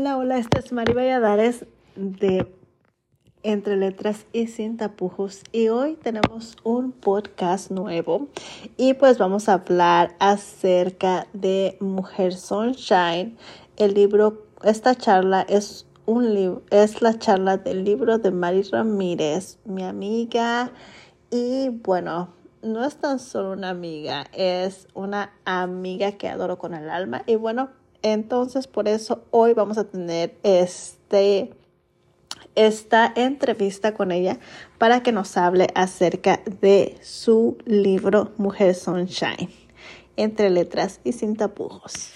Hola, hola, esta es Mari Valladares de Entre Letras y Sin Tapujos y hoy tenemos un podcast nuevo y pues vamos a hablar acerca de Mujer Sunshine. El libro, esta charla es un libro, es la charla del libro de Mari Ramírez, mi amiga y bueno, no es tan solo una amiga, es una amiga que adoro con el alma y bueno, entonces, por eso hoy vamos a tener este, esta entrevista con ella para que nos hable acerca de su libro Mujer Sunshine, entre letras y sin tapujos.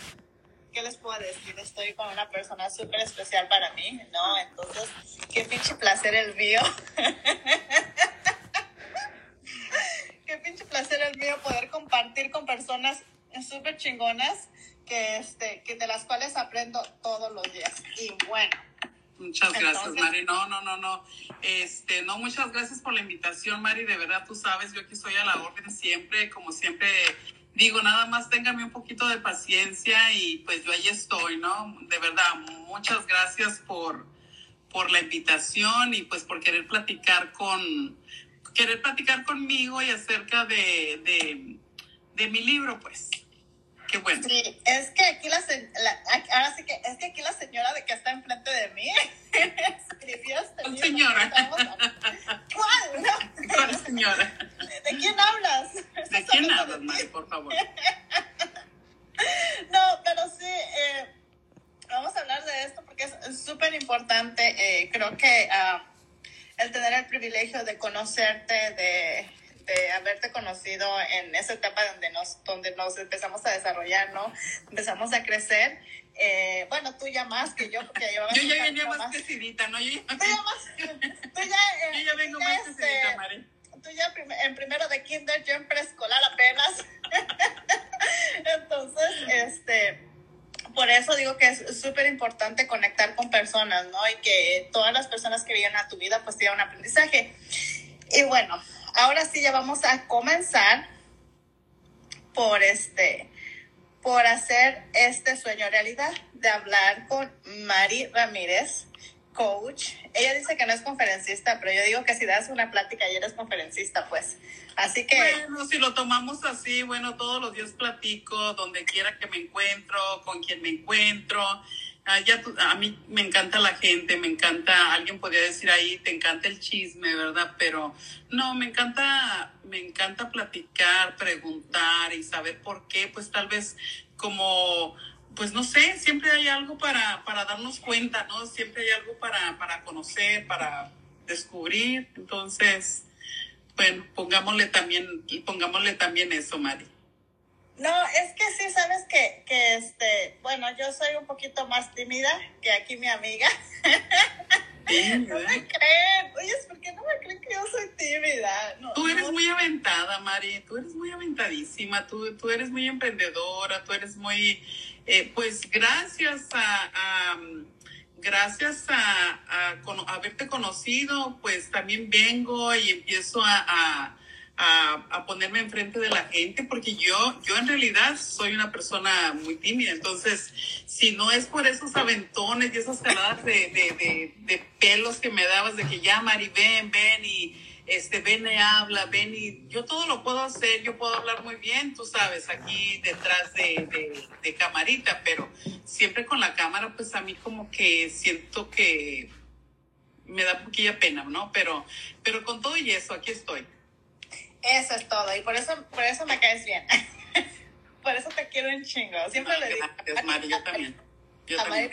¿Qué les puedo decir? Estoy con una persona súper especial para mí, ¿no? Entonces, qué pinche placer el mío. qué pinche placer el mío poder compartir con personas súper chingonas que, este, que de las cuales aprendo todos los días. Y bueno. Muchas gracias, Mari. No, no, no, no. Este, no, muchas gracias por la invitación, Mari. De verdad, tú sabes, yo aquí estoy a la orden siempre, como siempre digo, nada más téngame un poquito de paciencia y pues yo ahí estoy, ¿no? De verdad, muchas gracias por, por la invitación y pues por querer platicar con, querer platicar conmigo y acerca de, de, de mi libro, pues. Qué bueno. Sí, es que aquí la, ahora sí que es que aquí la señora de que está enfrente de mí escribió este libro. Señora. ¿Cuál? No. ¿Cuál señora? ¿De quién hablas? ¿De quién hablas, Mari, por favor? no, pero sí, eh, vamos a hablar de esto porque es súper importante. Eh, creo que uh, el tener el privilegio de conocerte, de de haberte conocido en esa etapa donde nos, donde nos empezamos a desarrollar, ¿no? Empezamos a crecer. Eh, bueno, tú ya más que yo, porque yo ya venía más, crecidita, ¿no? Yo ya, tú ya más, tú ya, yo ya vengo más este, crecidita, Mari. Tú ya en primero de kinder, yo en preescolar apenas. Entonces, este por eso digo que es súper importante conectar con personas, ¿no? Y que todas las personas que vienen a tu vida pues tengan un aprendizaje. Y bueno, ahora sí ya vamos a comenzar por este, por hacer este sueño realidad de hablar con Mari Ramírez, coach. Ella dice que no es conferencista, pero yo digo que si das una plática y eres conferencista, pues. Así que. Bueno, si lo tomamos así, bueno, todos los días platico, donde quiera que me encuentro, con quien me encuentro. Ah, ya, a mí me encanta la gente, me encanta, alguien podría decir ahí, te encanta el chisme, ¿verdad? Pero no, me encanta, me encanta platicar, preguntar y saber por qué, pues tal vez como, pues no sé, siempre hay algo para, para darnos cuenta, ¿no? Siempre hay algo para, para conocer, para descubrir. Entonces, bueno, pongámosle también, pongámosle también eso, Mari. No, es que sí, sabes que, que este, bueno, yo soy un poquito más tímida que aquí mi amiga. no me creen. Oye, ¿por qué no me creen que yo soy tímida? tú eres muy aventada, Mari. Tú eres muy aventadísima. Tú, tú eres muy emprendedora. Tú eres muy, eh, pues gracias a, gracias a, a, haberte conocido, pues también vengo y empiezo a a, ponerme enfrente de la gente, porque yo, yo en realidad soy una persona muy tímida. Entonces, si no es por esos aventones y esas caladas de, de, de, pelos que me dabas, de que ya, Mari, ven, ven y este, ven y habla, ven y yo todo lo puedo hacer, yo puedo hablar muy bien, tú sabes, aquí detrás de, de camarita, pero siempre con la cámara, pues a mí como que siento que me da poquilla pena, ¿no? Pero, pero con todo y eso, aquí estoy. Eso es todo. Y por eso, por eso me caes bien. por eso te quiero un chingo. Siempre le digo. Gracias, Mari, yo también. Yo también.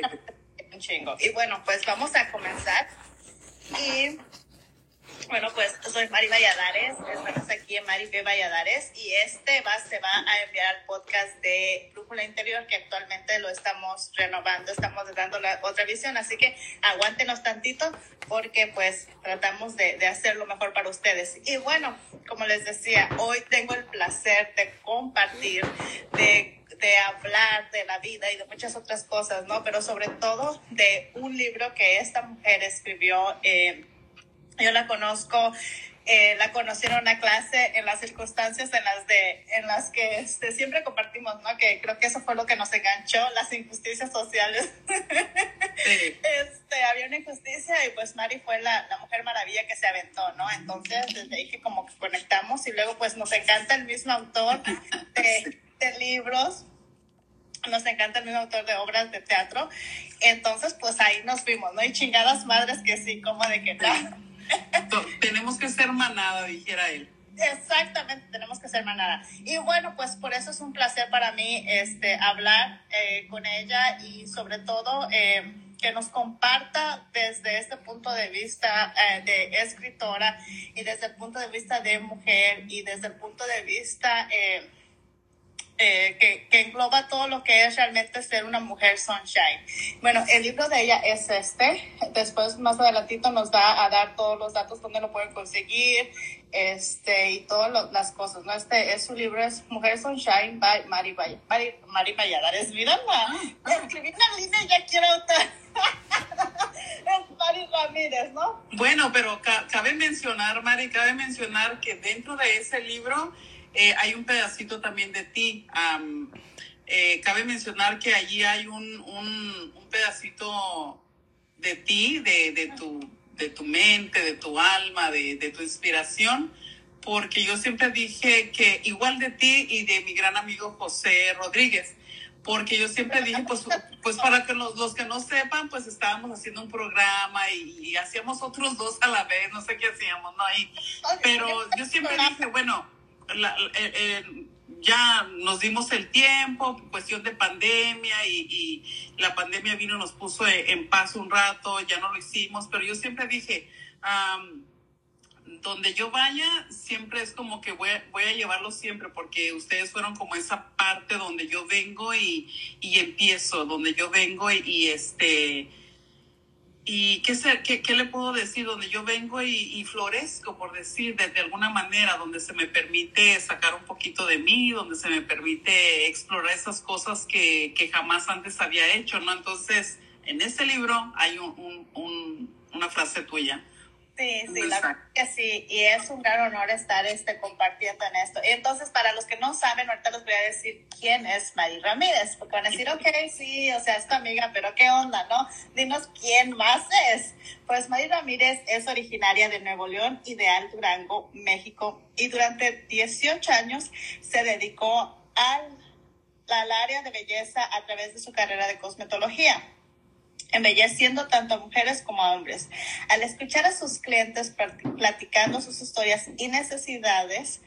Un chingo. Y bueno, pues vamos a comenzar. Y bueno, pues soy Mari Valladares, estamos aquí en Mari B. Valladares y este va, se va a enviar al podcast de Brújula Interior que actualmente lo estamos renovando, estamos dando la otra visión, así que aguántenos tantito porque pues tratamos de, de hacer lo mejor para ustedes. Y bueno, como les decía, hoy tengo el placer de compartir, de de hablar de la vida y de muchas otras cosas, ¿no? Pero sobre todo de un libro que esta mujer escribió eh, yo la conozco, eh, la conocí en una clase en las circunstancias en las, de, en las que este, siempre compartimos, ¿no? Que creo que eso fue lo que nos enganchó, las injusticias sociales. Este, había una injusticia y pues Mari fue la, la, mujer maravilla que se aventó, ¿no? Entonces, desde ahí que como que conectamos y luego pues nos encanta el mismo autor de, de libros nos encanta el mismo autor de obras de teatro. Entonces, pues ahí nos fuimos, ¿no? Y chingadas madres que sí, como de que no. Tenemos que ser manada, dijera él. Exactamente, tenemos que ser manada. Y bueno, pues por eso es un placer para mí este, hablar eh, con ella y sobre todo eh, que nos comparta desde este punto de vista eh, de escritora y desde el punto de vista de mujer y desde el punto de vista que, que, engloba todo lo que es realmente ser una mujer sunshine. Bueno, el libro de ella es este. Después, más adelantito, nos va a dar todos los datos donde lo pueden conseguir este, y todas las cosas. ¿no? Este es su libro, es Mujer Sunshine by Mari, Mari, Mari Valladares. Mírala, ah. escribí una línea y ya quiero es Mari Ramírez, ¿no? Bueno, pero cabe mencionar, Mari, cabe mencionar que dentro de ese libro eh, hay un pedacito también de ti. Eh, cabe mencionar que allí hay un, un, pedacito de ti, de, de, tu, de tu mente, de tu alma, de, de, tu inspiración, porque yo siempre dije que igual de ti y de mi gran amigo José Rodríguez, porque yo siempre dije, pues, pues para que los, los que no sepan, pues estábamos haciendo un programa y, hacíamos otros dos a la vez, no sé qué hacíamos, ¿no? Y, pero yo siempre dije, bueno, la, eh, eh, ya nos dimos el tiempo, cuestión de pandemia y, la pandemia vino y nos puso en paz un rato, ya no lo hicimos, pero yo siempre dije, donde yo vaya, siempre es como que voy, voy a llevarlo siempre, porque ustedes fueron como esa parte donde yo vengo y, y empiezo, donde yo vengo y este ¿Y qué, qué, qué, le puedo decir? Donde yo vengo y, florezco, por decir, de, alguna manera, donde se me permite sacar un poquito de mí, donde se me permite explorar esas cosas que, que jamás antes había hecho, ¿no? Entonces, en ese libro hay un, una frase tuya Sí, sí, la verdad que sí, y es un gran honor estar este, compartiendo en esto. Entonces, para los que no saben, ahorita les voy a decir quién es Mari Ramírez, porque van a decir, ok, sí, o sea, es tu amiga, pero ¿qué onda, no? Dinos quién más es. Pues Mari Ramírez es originaria de Nuevo León y de Alto Durango, México, y durante 18 años se dedicó al, al área de belleza a través de su carrera de cosmetología embelleciendo tanto a mujeres como a hombres. Al escuchar a sus clientes platicando sus historias y necesidades,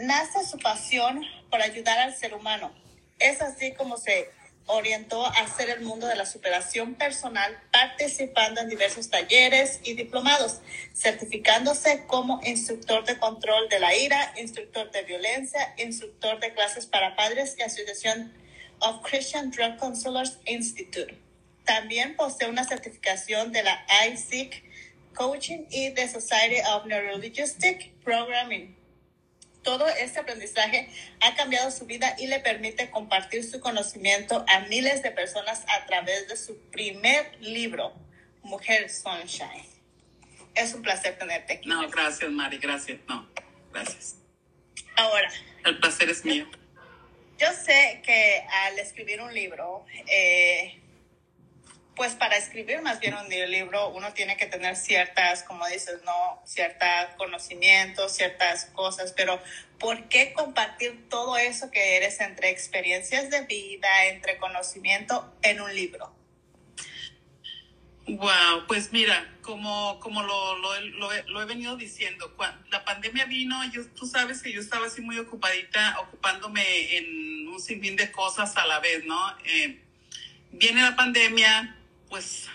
nace su pasión por ayudar al ser humano. Es así como se orientó a hacer el mundo de la superación personal, participando en diversos talleres y diplomados, certificándose como instructor de control de la ira, instructor de violencia, instructor de clases para padres y Asociación of Christian Drug Counselors Institute. También posee una certificación de la ISIC Coaching y de Society of Neurolinguistic Programming. Todo este aprendizaje ha cambiado su vida y le permite compartir su conocimiento a miles de personas a través de su primer libro, Mujer Sunshine. Es un placer tenerte aquí. No, gracias, Mari, gracias. No, gracias. Ahora. El placer es mío. Yo sé que al escribir un libro, eh, pues para escribir más bien un libro uno tiene que tener ciertas, como dices, no, ciertos conocimientos, ciertas cosas, pero ¿por qué compartir todo eso que eres entre experiencias de vida, entre conocimiento en un libro? Wow, pues mira, como, como lo, lo, he venido diciendo, cuando la pandemia vino, yo, tú sabes que yo estaba así muy ocupadita, ocupándome en un sinfín de cosas a la vez, ¿no? Eh, viene la pandemia, pues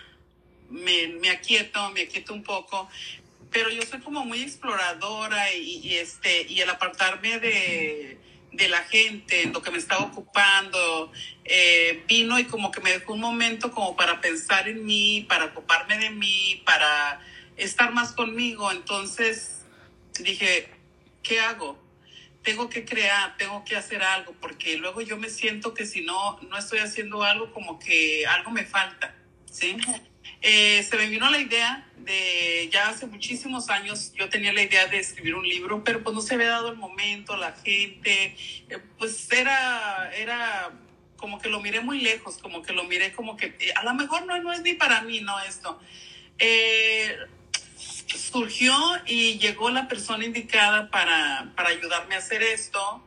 me, me aquieto, me aquieto un poco, pero yo soy como muy exploradora y, este, y el apartarme de, de, la gente, en lo que me estaba ocupando, eh, vino y como que me dejó un momento como para pensar en mí, para ocuparme de mí, para estar más conmigo. Entonces dije, ¿qué hago? Tengo que crear, tengo que hacer algo, porque luego yo me siento que si no, no estoy haciendo algo, como que algo me falta. ¿Sí? Eh, se me vino la idea de, ya hace muchísimos años, yo tenía la idea de escribir un libro, pero pues no se había dado el momento, la gente, eh, pues era, era como que lo miré muy lejos, como que lo miré como que eh, a lo mejor no, no es ni para mí, no esto. Surgió y llegó la persona indicada para, para ayudarme a hacer esto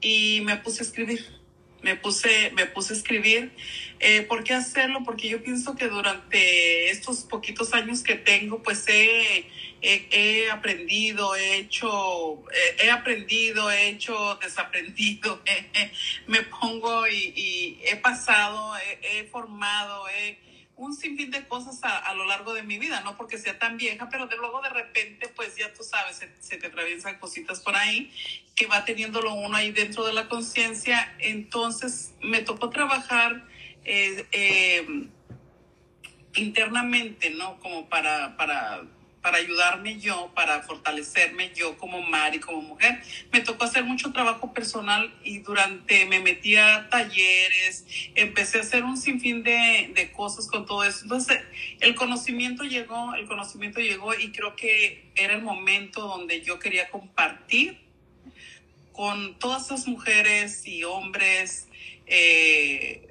y me puse a escribir me puse, me puse a escribir. Eh, ¿Por qué hacerlo? Porque yo pienso que durante estos poquitos años que tengo, pues he, he, aprendido, he hecho, he, aprendido, he hecho desaprendido, me pongo y, y he pasado, he, formado, he un sinfín de cosas a, lo largo de mi vida, no porque sea tan vieja, pero de luego de repente, pues ya tú sabes, se, te atraviesan cositas por ahí que va teniéndolo uno ahí dentro de la conciencia. Entonces me tocó trabajar eh, eh, internamente, ¿no? Como para, para para ayudarme yo, para fortalecerme yo como Mari, como mujer. Me tocó hacer mucho trabajo personal y durante me metí a talleres, empecé a hacer un sinfín de, de cosas con todo eso. Entonces, el conocimiento llegó, el conocimiento llegó y creo que era el momento donde yo quería compartir con todas esas mujeres y hombres eh,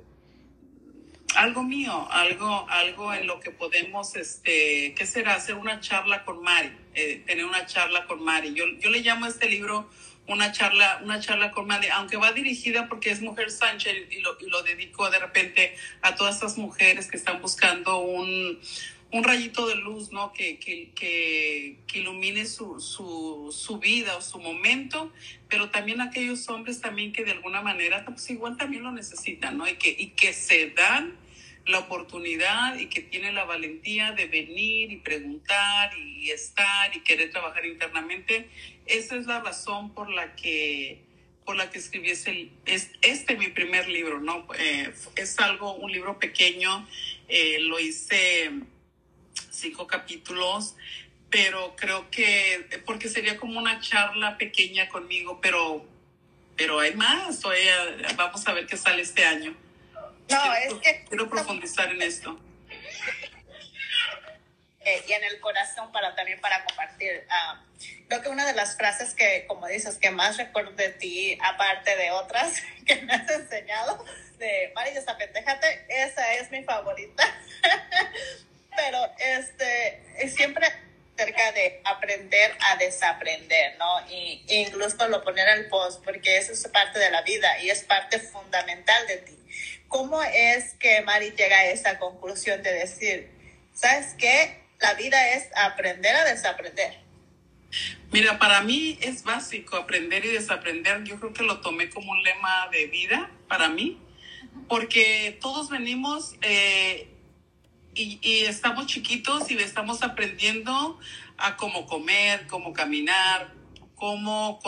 algo mío, algo, algo en lo que podemos, este, ¿qué será? Hacer una charla con Mari, eh, tener una charla con Mari. Yo, yo le llamo a este libro una charla, una charla con Mari, aunque va dirigida porque es Mujer Sánchez y lo, y lo dedico de repente a todas estas mujeres que están buscando un, un rayito de luz, ¿no? Que, que, que, ilumine su, su, su, vida o su momento, pero también aquellos hombres también que de alguna manera, pues igual también lo necesitan, ¿no? Y que, y que se dan la oportunidad y que tienen la valentía de venir y preguntar y estar y querer trabajar internamente. Esa es la razón por la que por la que escribí ese, es, este mi primer libro, ¿no? Eh, es algo, un libro pequeño, eh, lo hice cinco capítulos, pero creo que, porque sería como una charla pequeña conmigo, pero, pero hay más, vamos a ver qué sale este año. No, quiero, es que... Quiero profundizar en esto. Eh, y en el corazón para también para compartir. Uh, creo que una de las frases que, como dices, que más recuerdo de ti, aparte de otras que me has enseñado, de Mari, desapendejate, esa es mi favorita. pero este, siempre cerca de aprender a desaprender, ¿no? Y, incluso lo poner al post, porque eso es parte de la vida y es parte fundamental de ti. ¿Cómo es que Mari llega a esa conclusión de decir, ¿sabes qué? La vida es aprender a desaprender. Mira, para mí es básico aprender y desaprender. Yo creo que lo tomé como un lema de vida para mí, porque todos venimos eh, y, estamos chiquitos y estamos aprendiendo a cómo comer, cómo caminar, cómo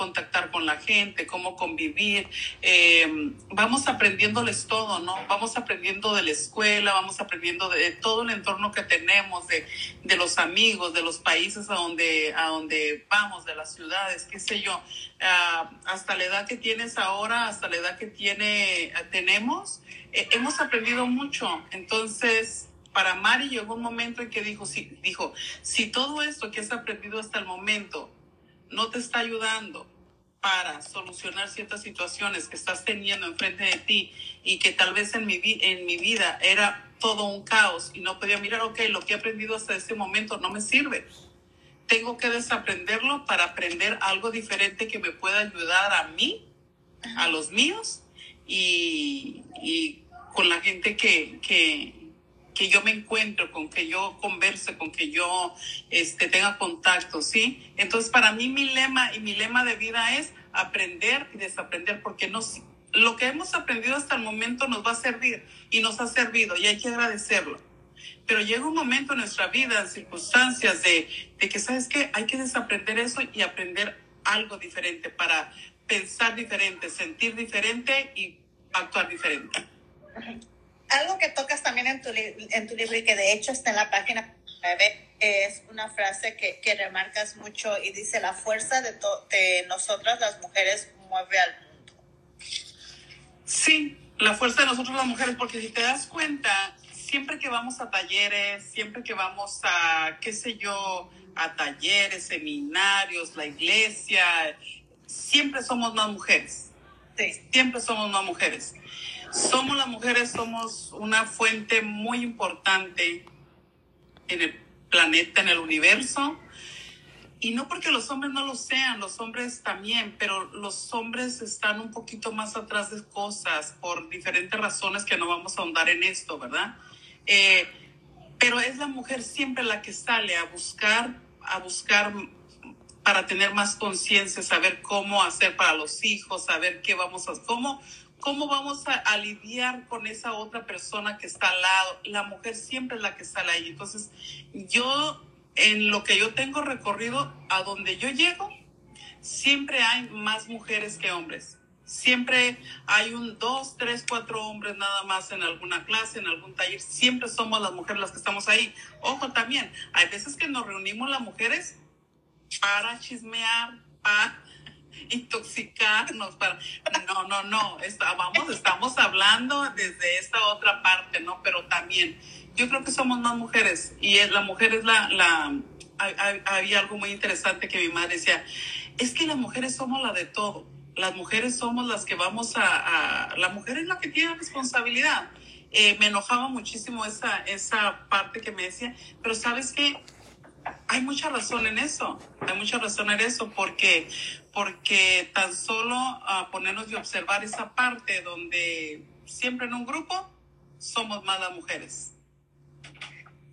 contactar con la gente, cómo convivir. Eh, vamos aprendiéndoles todo, ¿no? Vamos aprendiendo de la escuela, vamos aprendiendo de todo el entorno que tenemos, de, de los amigos, de los países a donde, a donde vamos, de las ciudades, qué sé yo. Ah, hasta la edad que tienes ahora, hasta la edad que tiene, tenemos, eh, hemos aprendido mucho. Entonces, para Mari llegó un momento en que dijo, si, dijo, si todo esto que has aprendido hasta el momento no te está ayudando para solucionar ciertas situaciones que estás teniendo enfrente de ti y que tal vez en mi, en mi vida era todo un caos y no podía mirar, ok, lo que he aprendido hasta este momento no me sirve. Tengo que desaprenderlo para aprender algo diferente que me pueda ayudar a mí, a los míos y, y con la gente que, que, que yo me encuentro, con que yo converse, con que yo este, tenga contacto, ¿sí? Entonces, para mí mi lema y mi lema de vida es aprender y desaprender, porque nos, lo que hemos aprendido hasta el momento nos va a servir y nos ha servido y hay que agradecerlo. Pero llega un momento en nuestra vida, en circunstancias de, de que, ¿sabes qué? Hay que desaprender eso y aprender algo diferente para pensar diferente, sentir diferente y actuar diferente algo que tocas también en tu, en tu libro y que de hecho está en la página 9 es una frase que, que remarcas mucho y dice, la fuerza de, de nosotras las mujeres mueve al mundo. Sí, la fuerza de nosotros las mujeres, porque si te das cuenta, siempre que vamos a talleres, siempre que vamos a, qué sé yo, a talleres, seminarios, la iglesia, siempre somos más mujeres. Sí. Siempre somos más mujeres somos las mujeres, somos una fuente muy importante en el planeta, en el universo. Y no porque los hombres no lo sean, los hombres también, pero los hombres están un poquito más atrás de cosas por diferentes razones que no vamos a ahondar en esto, ¿verdad? Eh, pero es la mujer siempre la que sale a buscar, a buscar para tener más conciencia, saber cómo hacer para los hijos, saber qué vamos a, cómo, cómo vamos a, a, lidiar con esa otra persona que está al lado. La mujer siempre es la que sale ahí. Entonces, yo en lo que yo tengo recorrido, a donde yo llego, siempre hay más mujeres que hombres. Siempre hay un dos, tres, cuatro hombres nada más en alguna clase, en algún taller. Siempre somos las mujeres las que estamos ahí. Ojo también, hay veces que nos reunimos las mujeres para chismear, para intoxicarnos, para... No, no, no, vamos, estamos hablando desde esta otra parte, ¿no? Pero también yo creo que somos más mujeres y la mujer es la, la, había algo muy interesante que mi madre decía, es que las mujeres somos la de todo, las mujeres somos las que vamos a, la mujer es la que tiene responsabilidad. Eh, me enojaba muchísimo esa, esa parte que me decía, pero sabes que hay mucha razón en eso, hay mucha razón en eso, porque, porque tan solo uh, ponernos y observar esa parte donde siempre en un grupo somos más las mujeres.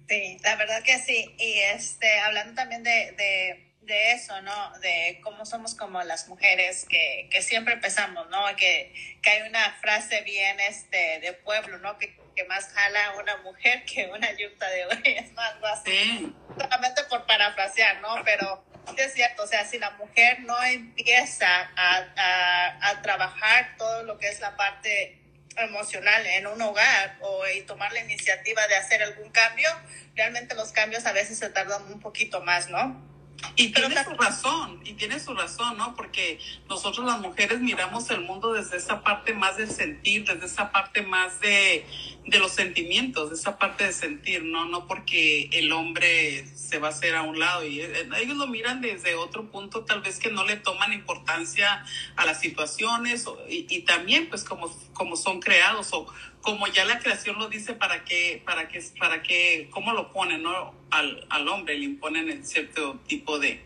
Sí, la verdad que sí. Y este, hablando también de, de, de eso, ¿no? De cómo somos como las mujeres que, que siempre empezamos, ¿no? Que, que, hay una frase bien este, de pueblo, ¿no? Que, que más jala una mujer que una yunta de es más así. Solamente por parafrasear, ¿no? Pero es cierto, o sea, si la mujer no empieza a, a, a trabajar todo lo que es la parte emocional en un hogar o y tomar la iniciativa de hacer algún cambio, realmente los cambios a veces se tardan un poquito más, ¿no? Y tiene su razón, y tiene su razón, ¿no? Porque nosotros las mujeres miramos el mundo desde esa parte más del sentir, desde esa parte más de, de los sentimientos, de esa parte de sentir, ¿no? No porque el hombre se va a hacer a un lado y eh, ellos lo miran desde otro punto, tal vez que no le toman importancia a las situaciones y, y, también pues como, como son creados o como ya la creación lo dice para que, para que, para que, cómo lo ponen, ¿no? Al, al hombre le imponen el cierto tipo de,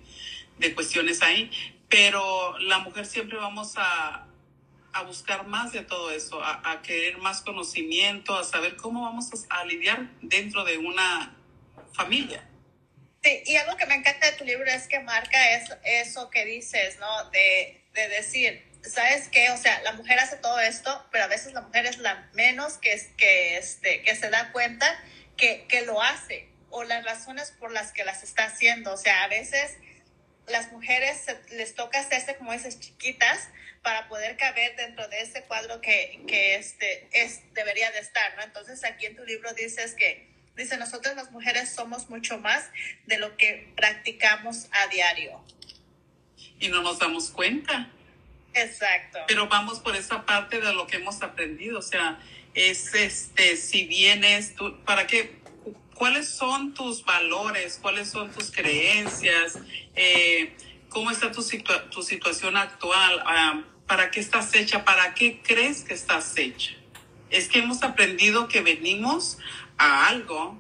de cuestiones ahí, pero la mujer siempre vamos a, a buscar más de todo eso, a, querer más conocimiento, a saber cómo vamos a, a, lidiar dentro de una familia. Sí, y algo que me encanta de tu libro es que marca es, eso que dices, ¿no? De, de decir, ¿sabes qué? O sea, la mujer hace todo esto, pero a veces la mujer es la menos que, que, este, que se da cuenta que, que lo hace o las razones por las que las está haciendo. O sea, a veces las mujeres les toca hacerse, como dices, chiquitas para poder caber dentro de ese cuadro que, que este, es, debería de estar, ¿no? Entonces aquí en tu libro dices que, dice, nosotros las mujeres somos mucho más de lo que practicamos a diario. Y no nos damos cuenta. Exacto. Pero vamos por esa parte de lo que hemos aprendido, o sea, es este, si vienes, tú, ¿para qué? ¿Cuáles son tus valores? ¿Cuáles son tus creencias? Eh, ¿Cómo está tu, situa tu situación actual? Um, ¿Para qué estás hecha? ¿Para qué crees que estás hecha? Es que hemos aprendido que venimos a algo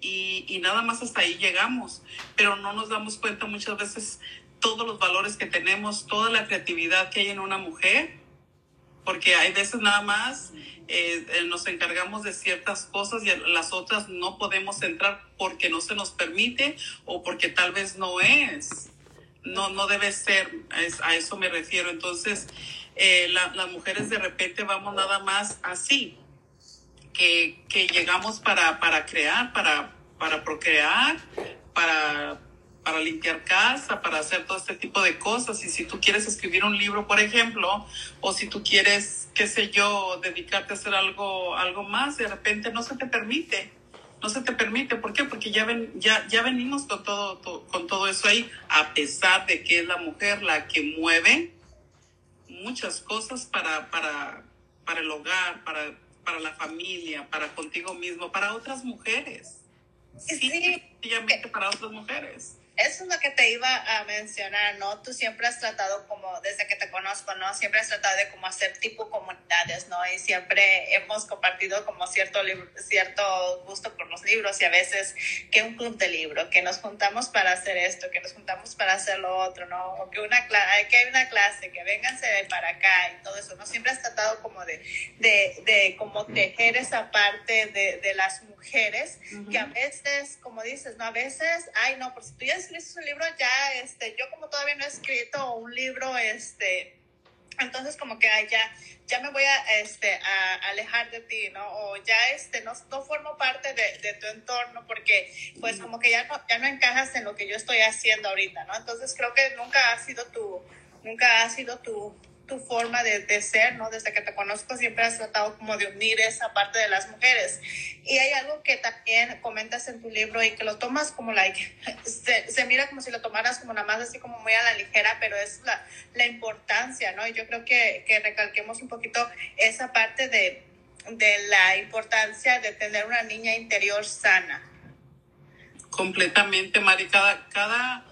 y, y nada más hasta ahí llegamos, pero no nos damos cuenta muchas veces todos los valores que tenemos, toda la creatividad que hay en una mujer, porque hay veces nada más eh, eh, nos encargamos de ciertas cosas y las otras no podemos entrar porque no se nos permite o porque tal vez no es. No, no debe ser, a eso me refiero. Entonces, eh, la, las mujeres de repente vamos nada más así, que, que llegamos para, para crear, para, para procrear, para para limpiar casa, para hacer todo este tipo de cosas. Y si tú quieres escribir un libro, por ejemplo, o si tú quieres, qué sé yo, dedicarte a hacer algo, algo más, de repente no se te permite. No se te permite. ¿Por qué? Porque ya, ven, ya, ya venimos con todo, todo, con todo eso ahí, a pesar de que es la mujer la que mueve muchas cosas para, para, para el hogar, para, para la familia, para contigo mismo, para otras mujeres. Sí, sí. para otras mujeres eso es lo que te iba a mencionar, ¿no? Tú siempre has tratado como, desde que te conozco, ¿no? Siempre has tratado de como hacer tipo comunidades, ¿no? Y siempre hemos compartido como cierto, cierto gusto por los libros y a veces que un club de libro, que nos juntamos para hacer esto, que nos juntamos para hacer lo otro, ¿no? O que, una que hay una clase, que vénganse para acá y todo eso, ¿no? Siempre has tratado como de, de, de como tejer esa parte de, de las mujeres, que a veces, como dices, ¿no? A veces, ay, no, por si tú ya escribiste un libro, ya, este, yo como todavía no he escrito un libro, este, entonces como que ya, ya me voy a, este, a, alejar de ti, ¿no? O ya, este, no, no formo parte de, de, tu entorno porque, pues, como que ya no, ya no encajas en lo que yo estoy haciendo ahorita, ¿no? Entonces creo que nunca ha sido tu, nunca ha sido tu, tu forma de, de, ser, ¿no? Desde que te conozco siempre has tratado como de unir esa parte de las mujeres. Y hay algo que también comentas en tu libro y que lo tomas como, like, se, se mira como si lo tomaras como nada más así como muy a la ligera, pero es la, la importancia, ¿no? Y yo creo que, que recalquemos un poquito esa parte de, de la importancia de tener una niña interior sana. Completamente, Mari. Cada, cada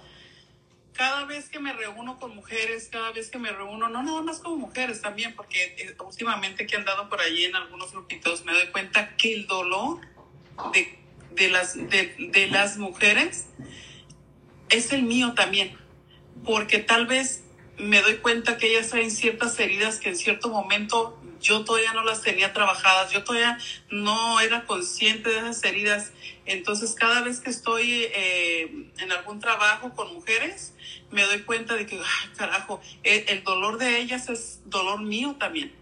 cada vez que me reúno con mujeres, cada vez que me reúno, no nada más como mujeres también, porque eh, últimamente que he andado por allí en algunos grupitos, me doy cuenta que el dolor de, de las, de, de las mujeres es el mío también, porque tal vez me doy cuenta que ellas traen ciertas heridas que en cierto momento yo todavía no las tenía trabajadas, yo todavía no era consciente de esas heridas. Entonces, cada vez que estoy eh, en algún trabajo con mujeres, me doy cuenta de que, carajo, el, dolor de ellas es dolor mío también.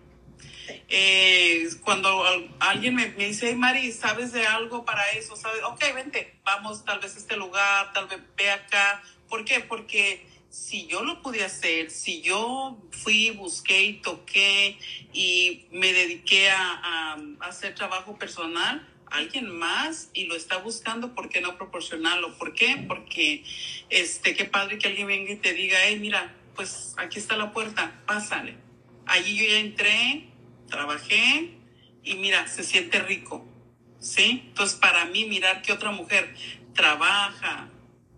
Eh, cuando alguien me, me, dice, hey Mari, ¿sabes de algo para eso? ¿Sabes? Ok, vente, vamos tal vez a este lugar, tal vez ve acá. ¿Por qué? Porque si yo lo pude hacer, si yo fui, busqué y toqué y me dediqué a, hacer trabajo personal, alguien más y lo está buscando, ¿por qué no proporcionarlo? ¿Por qué? Porque, este, qué padre que alguien venga y te diga, hey, mira, pues aquí está la puerta, pásale. Allí yo ya entré, trabajé y mira, se siente rico, ¿sí? Entonces, para mí, mirar que otra mujer trabaja,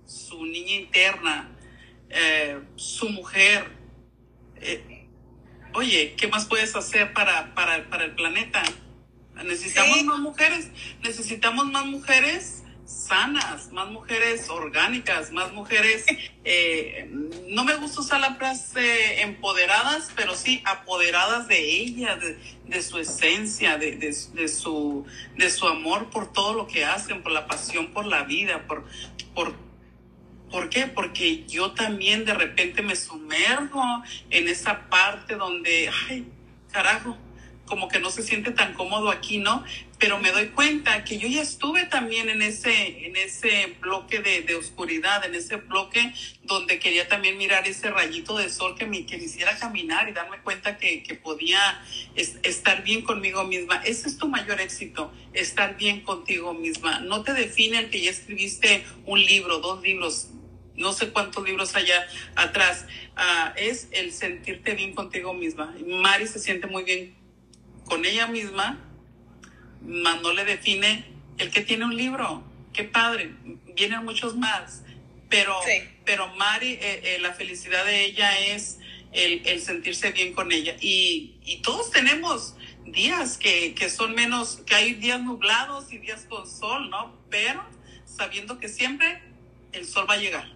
su niña interna, eh, su mujer. Eh, oye, ¿qué más puedes hacer para, para, para el planeta? Necesitamos más mujeres, necesitamos más mujeres sanas, más mujeres orgánicas, más mujeres, eh, no me gusta usar la frase empoderadas, pero sí apoderadas de ella, de, de su esencia, de, de, de, su, de su amor por todo lo que hacen, por la pasión por la vida, por, por ¿Por qué? Porque yo también de repente me sumerjo en esa parte donde, ay, carajo, como que no se siente tan cómodo aquí, ¿no? Pero me doy cuenta que yo ya estuve también en ese, en ese bloque de, de oscuridad, en ese bloque donde quería también mirar ese rayito de sol que me, que hiciera caminar y darme cuenta que, que podía es, estar bien conmigo misma. Ese es tu mayor éxito, estar bien contigo misma. No te define el que ya escribiste un libro, dos libros, no sé cuántos libros allá atrás, uh, es el sentirte bien contigo misma. Mari se siente muy bien con ella misma, más no le define el que tiene un libro. Qué padre, vienen muchos más, pero, sí. pero Mari, eh, eh, la felicidad de ella es el, el sentirse bien con ella. Y, y todos tenemos días que, que son menos, que hay días nublados y días con sol, ¿no? Pero sabiendo que siempre el sol va a llegar.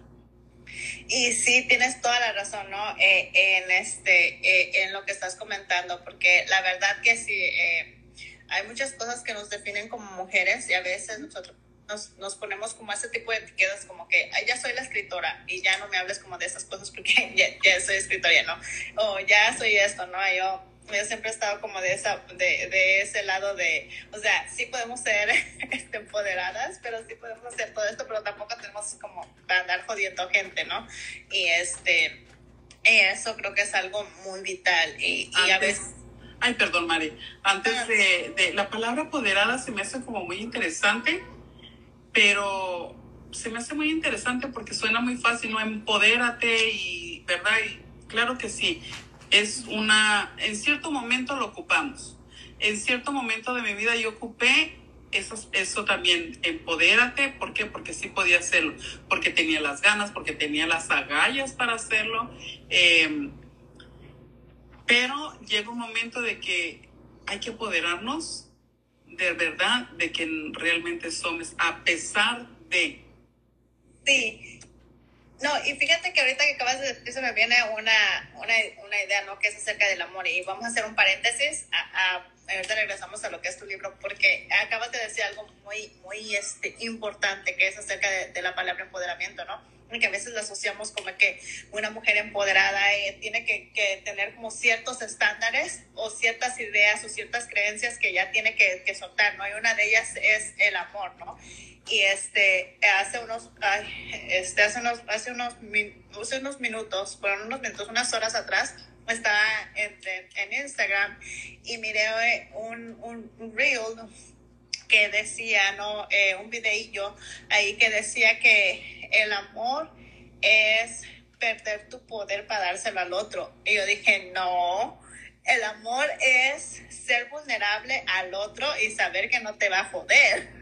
Y sí, tienes toda la razón, ¿no? Eh, en, este, eh, en lo que estás comentando, porque la verdad que sí, eh, hay muchas cosas que nos definen como mujeres y a veces nosotros nos, nos, ponemos como ese tipo de etiquetas, como que ya soy la escritora y ya no me hables como de esas cosas porque ya, soy escritora, ¿no? O ya soy esto, ¿no? Yo yo siempre he estado como de, esa, de, de ese lado de, o sea, sí podemos ser este, empoderadas, pero sí podemos hacer todo esto, pero tampoco tenemos como para andar jodiendo gente, ¿no? Y este, eso creo que es algo muy vital y, y a veces... Ay, perdón, Mari. Antes ah, de, de, la palabra apoderada se me hace como muy interesante, pero se me hace muy interesante porque suena muy fácil, ¿no? Empodérate y, ¿verdad? Y claro que sí, es una, en cierto momento lo ocupamos. En cierto momento de mi vida yo ocupé eso, eso también empodérate. ¿Por qué? Porque sí podía hacerlo, porque tenía las ganas, porque tenía las agallas para hacerlo. Eh, pero llega un momento de que hay que apoderarnos de verdad de que realmente somos, a pesar de. Sí. No, y fíjate que ahorita que acabas de decir, se me viene una, una, una, idea, ¿no? Que es acerca del amor. Y vamos a hacer un paréntesis. A, a, ahorita regresamos a lo que es tu libro, porque acabas de decir algo muy, muy este, importante, que es acerca de, de la palabra empoderamiento, ¿no? que a veces la asociamos como que una mujer empoderada eh, tiene que, que, tener como ciertos estándares o ciertas ideas o ciertas creencias que ya tiene que, que, soltar, ¿no? Y una de ellas es el amor, ¿no? Y este, hace unos, este, hace unos, hace unos, hace unos minutos, fueron unos minutos, unas horas atrás, estaba en, en, Instagram y miré eh, un, un, un reel, que decía, ¿no? Eh, un videillo ahí que decía que el amor es perder tu poder para dárselo al otro. Y yo dije, no, el amor es ser vulnerable al otro y saber que no te va a joder.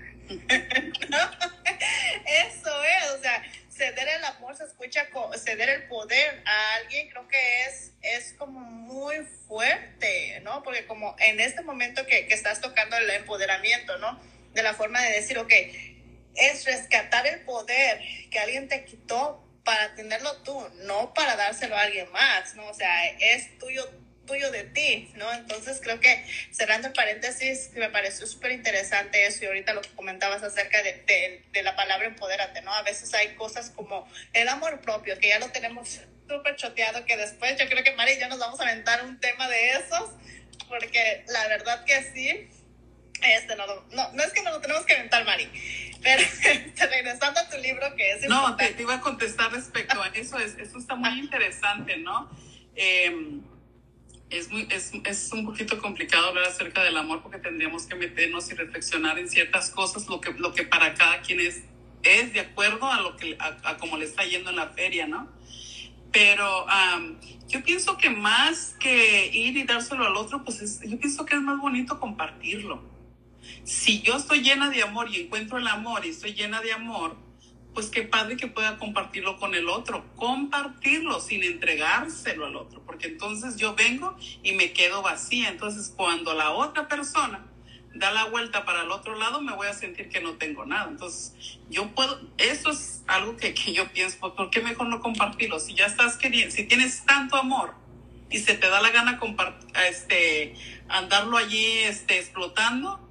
Eso es, o sea, ceder el amor se escucha, ceder el poder a alguien creo que es, es como muy fuerte, ¿no? Porque como en este momento que, que estás tocando el empoderamiento, ¿no? De la forma de decir, ok, es rescatar el poder que alguien te quitó para tenerlo tú, no para dárselo a alguien más, ¿no? O sea, es tuyo tuyo de ti, ¿no? Entonces creo que cerrando paréntesis, me pareció súper interesante eso y ahorita lo que comentabas acerca de, de, de, la palabra empodérate, ¿no? A veces hay cosas como el amor propio, que ya lo tenemos súper choteado, que después yo creo que Mari y yo nos vamos a aventar un tema de esos, porque la verdad que sí, este, no, no, no es que no lo tenemos que inventar, Mari, pero regresando a tu libro que es No, te, te, iba a contestar respecto a eso, es, eso está muy interesante, ¿no? Eh, es, es, es, un poquito complicado hablar acerca del amor porque tendríamos que meternos y reflexionar en ciertas cosas, lo que, lo que para cada quien es, es de acuerdo a lo que a, a como le está yendo en la feria, ¿no? Pero um, yo pienso que más que ir y dárselo al otro, pues es, yo pienso que es más bonito compartirlo si yo estoy llena de amor y encuentro el amor y estoy llena de amor, pues qué padre que pueda compartirlo con el otro, compartirlo sin entregárselo al otro, porque entonces yo vengo y me quedo vacía. Entonces cuando la otra persona da la vuelta para el otro lado, me voy a sentir que no tengo nada. Entonces yo puedo, eso es algo que, que yo pienso, pues, ¿por qué mejor no compartirlo? Si ya estás queriendo, si tienes tanto amor y se te da la gana compartir, este, andarlo allí este, explotando,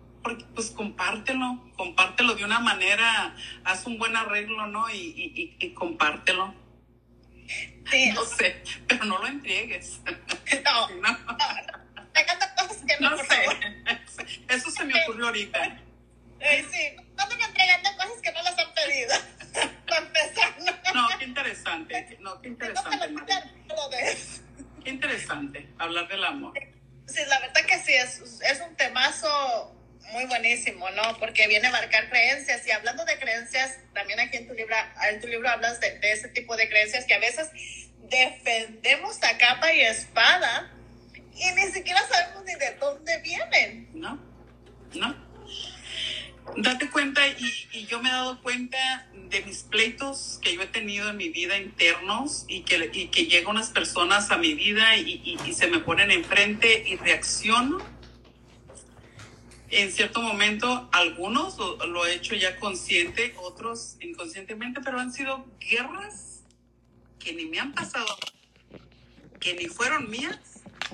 pues compártelo, compártelo de una manera, haz un buen arreglo, ¿no? Y, y, y, compártelo. Sí. No sé, pero no lo entregues. No, no. no, cosas que no, no por sé. favor. Eso se me ocurrió ahorita. Eh, sí, no me entregando cosas que no las han pedido. Para empezar, ¿no? No, qué interesante. No, qué interesante. No. Qué interesante hablar del amor. Sí, la verdad que sí, es, es un temazo muy buenísimo, ¿no? Porque viene a marcar creencias y hablando de creencias, también aquí en tu libro, en tu libro hablas de, ese tipo de creencias que a veces defendemos a capa y espada y ni siquiera sabemos ni de dónde vienen. No, no. Date cuenta, y, y, yo me he dado cuenta de mis pleitos que yo he tenido en mi vida internos y que, y que llegan unas personas a mi vida y se me ponen enfrente y reacciono en cierto momento, algunos lo, lo, he hecho ya consciente, otros inconscientemente, pero han sido guerras que ni me han pasado, que ni fueron mías,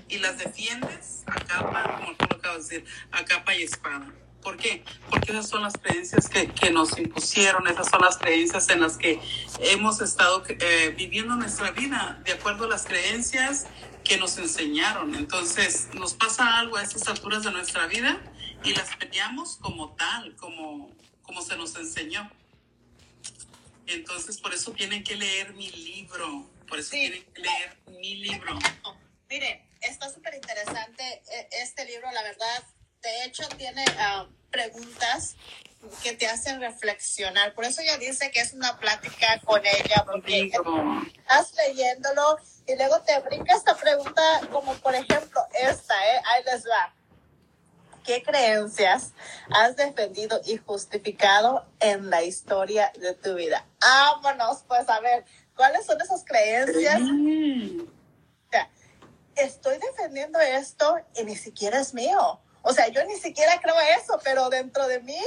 y las defiendes a capa, como tú lo acabas de decir, a capa y espada. ¿Por qué? Porque esas son las creencias que, que nos impusieron, esas son las creencias en las que hemos estado eh, viviendo nuestra vida, de acuerdo a las creencias que nos enseñaron. Entonces, nos pasa algo a estas alturas de nuestra vida y las peleamos como tal, como, como se nos enseñó. Entonces, por eso tienen que leer mi libro, por eso sí. tienen que leer mi libro. Miren, está súper interesante este libro, la verdad. De hecho, tiene uh, preguntas que te hacen reflexionar. Por eso ella dice que es una plática con ella, porque estás leyéndolo y luego te brinca esta pregunta, como por ejemplo esta, ¿eh? Ahí les va qué creencias has defendido y justificado en la historia de tu vida. Vámonos, pues a ver, ¿cuáles son esas creencias? O sea, estoy defendiendo esto y ni siquiera es mío. O sea, yo ni siquiera creo eso, pero dentro de mí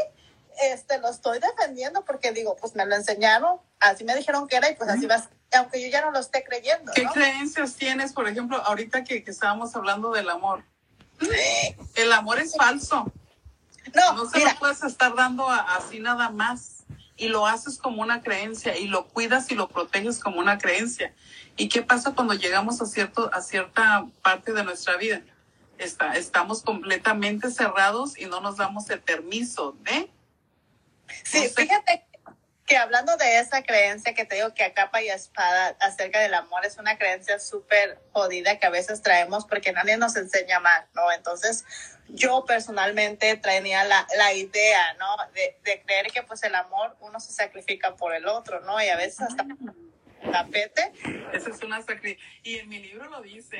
este, lo estoy defendiendo porque digo, pues me lo enseñaron, así me dijeron que era y pues así vas, aunque yo ya no lo esté creyendo. ¿Qué creencias tienes, por ejemplo, ahorita que, que estábamos hablando del amor? El amor es falso. No, No se mira, lo puedes estar dando así nada más. Y lo haces como una creencia y lo cuidas y lo proteges como una creencia. ¿Y qué pasa cuando llegamos a, cierto, a cierta parte de nuestra vida? Está, estamos completamente cerrados y no nos damos el permiso de... sí, no sé. fíjate que hablando de esa creencia que te digo que a capa y a espada acerca del amor es una creencia súper jodida que a veces traemos porque nadie nos enseña más, ¿no? Entonces, yo personalmente traía la, la idea, ¿no? De, de creer que pues el amor uno se sacrifica por el otro, ¿no? Y a veces hasta tapete. Esa es una sacri... Y en mi libro lo dice.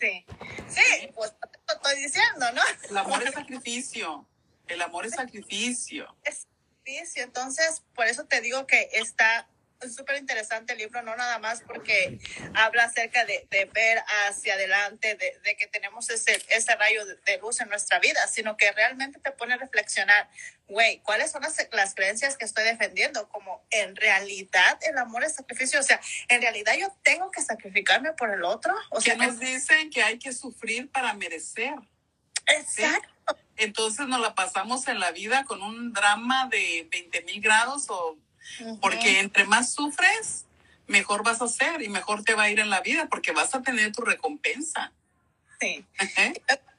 Sí, sí, pues te lo estoy diciendo, ¿no? El amor es sacrificio. El amor es sacrificio. es sacrificio. Entonces, por eso te digo que está súper interesante el libro, no nada más porque habla acerca de, de ver hacia adelante, de, de que tenemos ese, ese rayo de, de luz en nuestra vida, sino que realmente te pone a reflexionar, güey, ¿cuáles son las, las creencias que estoy defendiendo? Como en realidad el amor es sacrificio, o sea, en realidad yo tengo que sacrificarme por el otro, o sea, Que nos dicen que hay que sufrir para merecer. exacto. Entonces nos la pasamos en la vida con un drama de 20 mil grados o porque entre más sufres, mejor vas a ser y mejor te va a ir en la vida porque vas a tener tu recompensa. Sí. Ajá.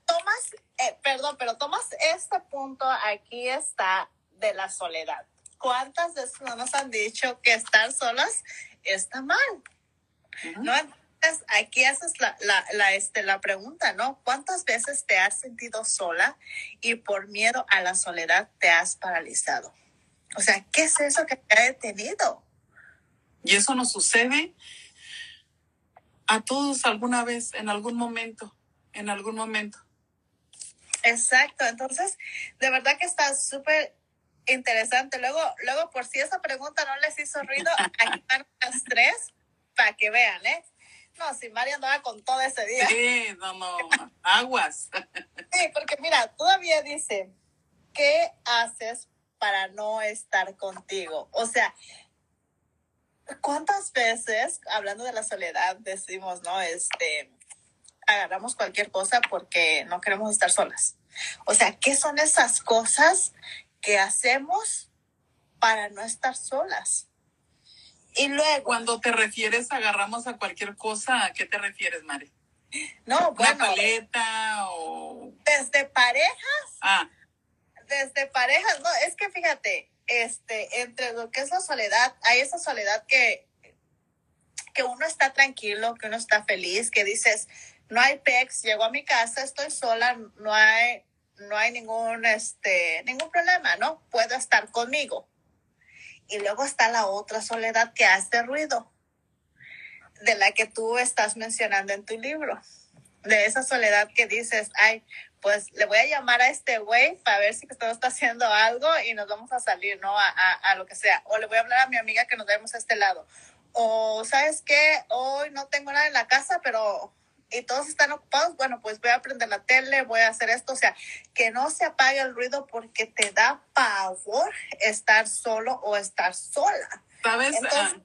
tomas, eh, perdón, pero tomas este punto, aquí está, de la soledad. ¿Cuántas veces no nos han dicho que estar solas está mal? ¿No? Aquí haces la, la, la, este, la pregunta, ¿no? ¿Cuántas veces te has sentido sola y por miedo a la soledad te has paralizado? O sea, ¿qué es eso que te ha detenido? Y eso nos sucede a todos alguna vez, en algún momento, en algún momento. Exacto, entonces, de verdad que está súper interesante. Luego, luego, por si esa pregunta no les hizo ruido, aquí van las tres para que vean, ¿eh? No, si María andaba con todo ese día. Sí, no, no, aguas. Sí, porque mira, todavía dice, ¿qué haces para no estar contigo? O sea, ¿cuántas veces, hablando de la soledad, decimos, no, este, agarramos cualquier cosa porque no queremos estar solas? O sea, ¿qué son esas cosas que hacemos para no estar solas? Y luego, Cuando te refieres, agarramos a cualquier cosa, ¿a qué te refieres, Mari? no, ¿Una bueno, paleta o...? desde pareja Ah, desde parejas, no, es que fíjate, este, entre lo que es la soledad, hay esa soledad que, que uno está tranquilo, que uno está feliz, que dices, no hay pex, llego a mi casa, estoy sola, no hay, no hay ningún, este, ningún problema, ¿no? Puedo estar conmigo. Y luego está la otra soledad que hace ruido, de la que tú estás mencionando en tu libro, de esa soledad que dices, ay, pues le voy a llamar a este güey para ver si todo está haciendo algo y nos vamos a salir, ¿no? A, a, a, lo que sea. O le voy a hablar a mi amiga que nos vemos a este lado. O, ¿sabes qué? Hoy no tengo nada en la casa, pero... Y todos están ocupados, bueno, pues voy a prender la tele, voy a hacer esto, o sea, que no se apague el ruido porque te da pavor estar solo o estar sola. ¿sabes? Entonces- Ah,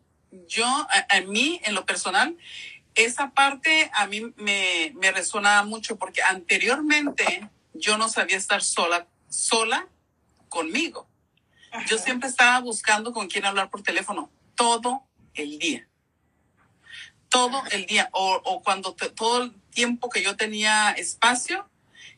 yo, a, a mí, en lo personal, esa parte a mí me, me resonaba mucho porque anteriormente yo no sabía estar sola, sola conmigo. Yo siempre estaba buscando con quién hablar por teléfono todo el día. Todo el día. O, o cuando te- todo el tiempo que yo tenía espacio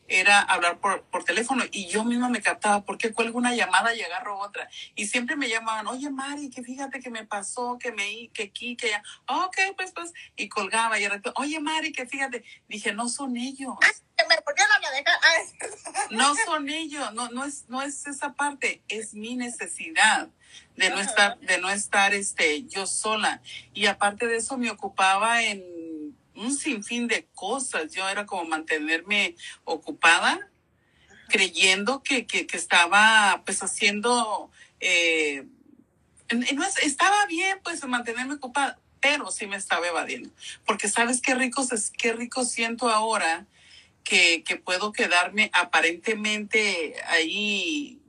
era hablar por, por teléfono y yo misma me captaba porque cuelgo una llamada y agarro otra. Y siempre me llamaban, oye Mari, que fíjate que me pasó, que me, que aquí, que allá. ok, pues, pues, y colgaba y de repente, oye Mari, que fíjate. Dije, no son ellos. Me volvieron a dejar. Ay, No son ellos, no, no es, no es esa parte, es mi necesidad de no estar, de no estar este, yo sola. Y aparte de eso me ocupaba en un sinfín de cosas. Yo era como mantenerme ocupada, creyendo que, que, que estaba pues haciendo, eh, no es- estaba bien pues mantenerme ocupada, pero sí me estaba evadiendo. Porque sabes qué rico, qué rico siento ahora que, que puedo quedarme aparentemente ahí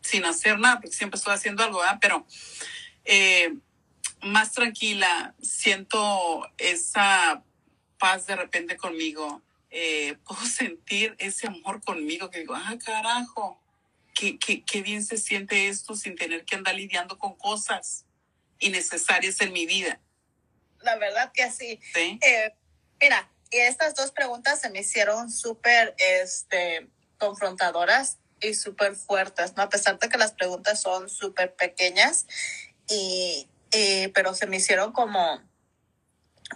sin hacer nada, porque siempre estoy haciendo algo, ¿verdad? Pero eh, más tranquila, siento esa paz de repente conmigo. Eh, puedo sentir ese amor conmigo que digo, ah, carajo, qué, qué, qué bien se siente esto sin tener que andar lidiando con cosas innecesarias en mi vida. La verdad que sí. ¿sí? Eh, mira, y estas dos preguntas se me hicieron súper este, confrontadoras y súper fuertes, ¿no? A pesar de que las preguntas son súper pequeñas, y, y- pero se me hicieron como,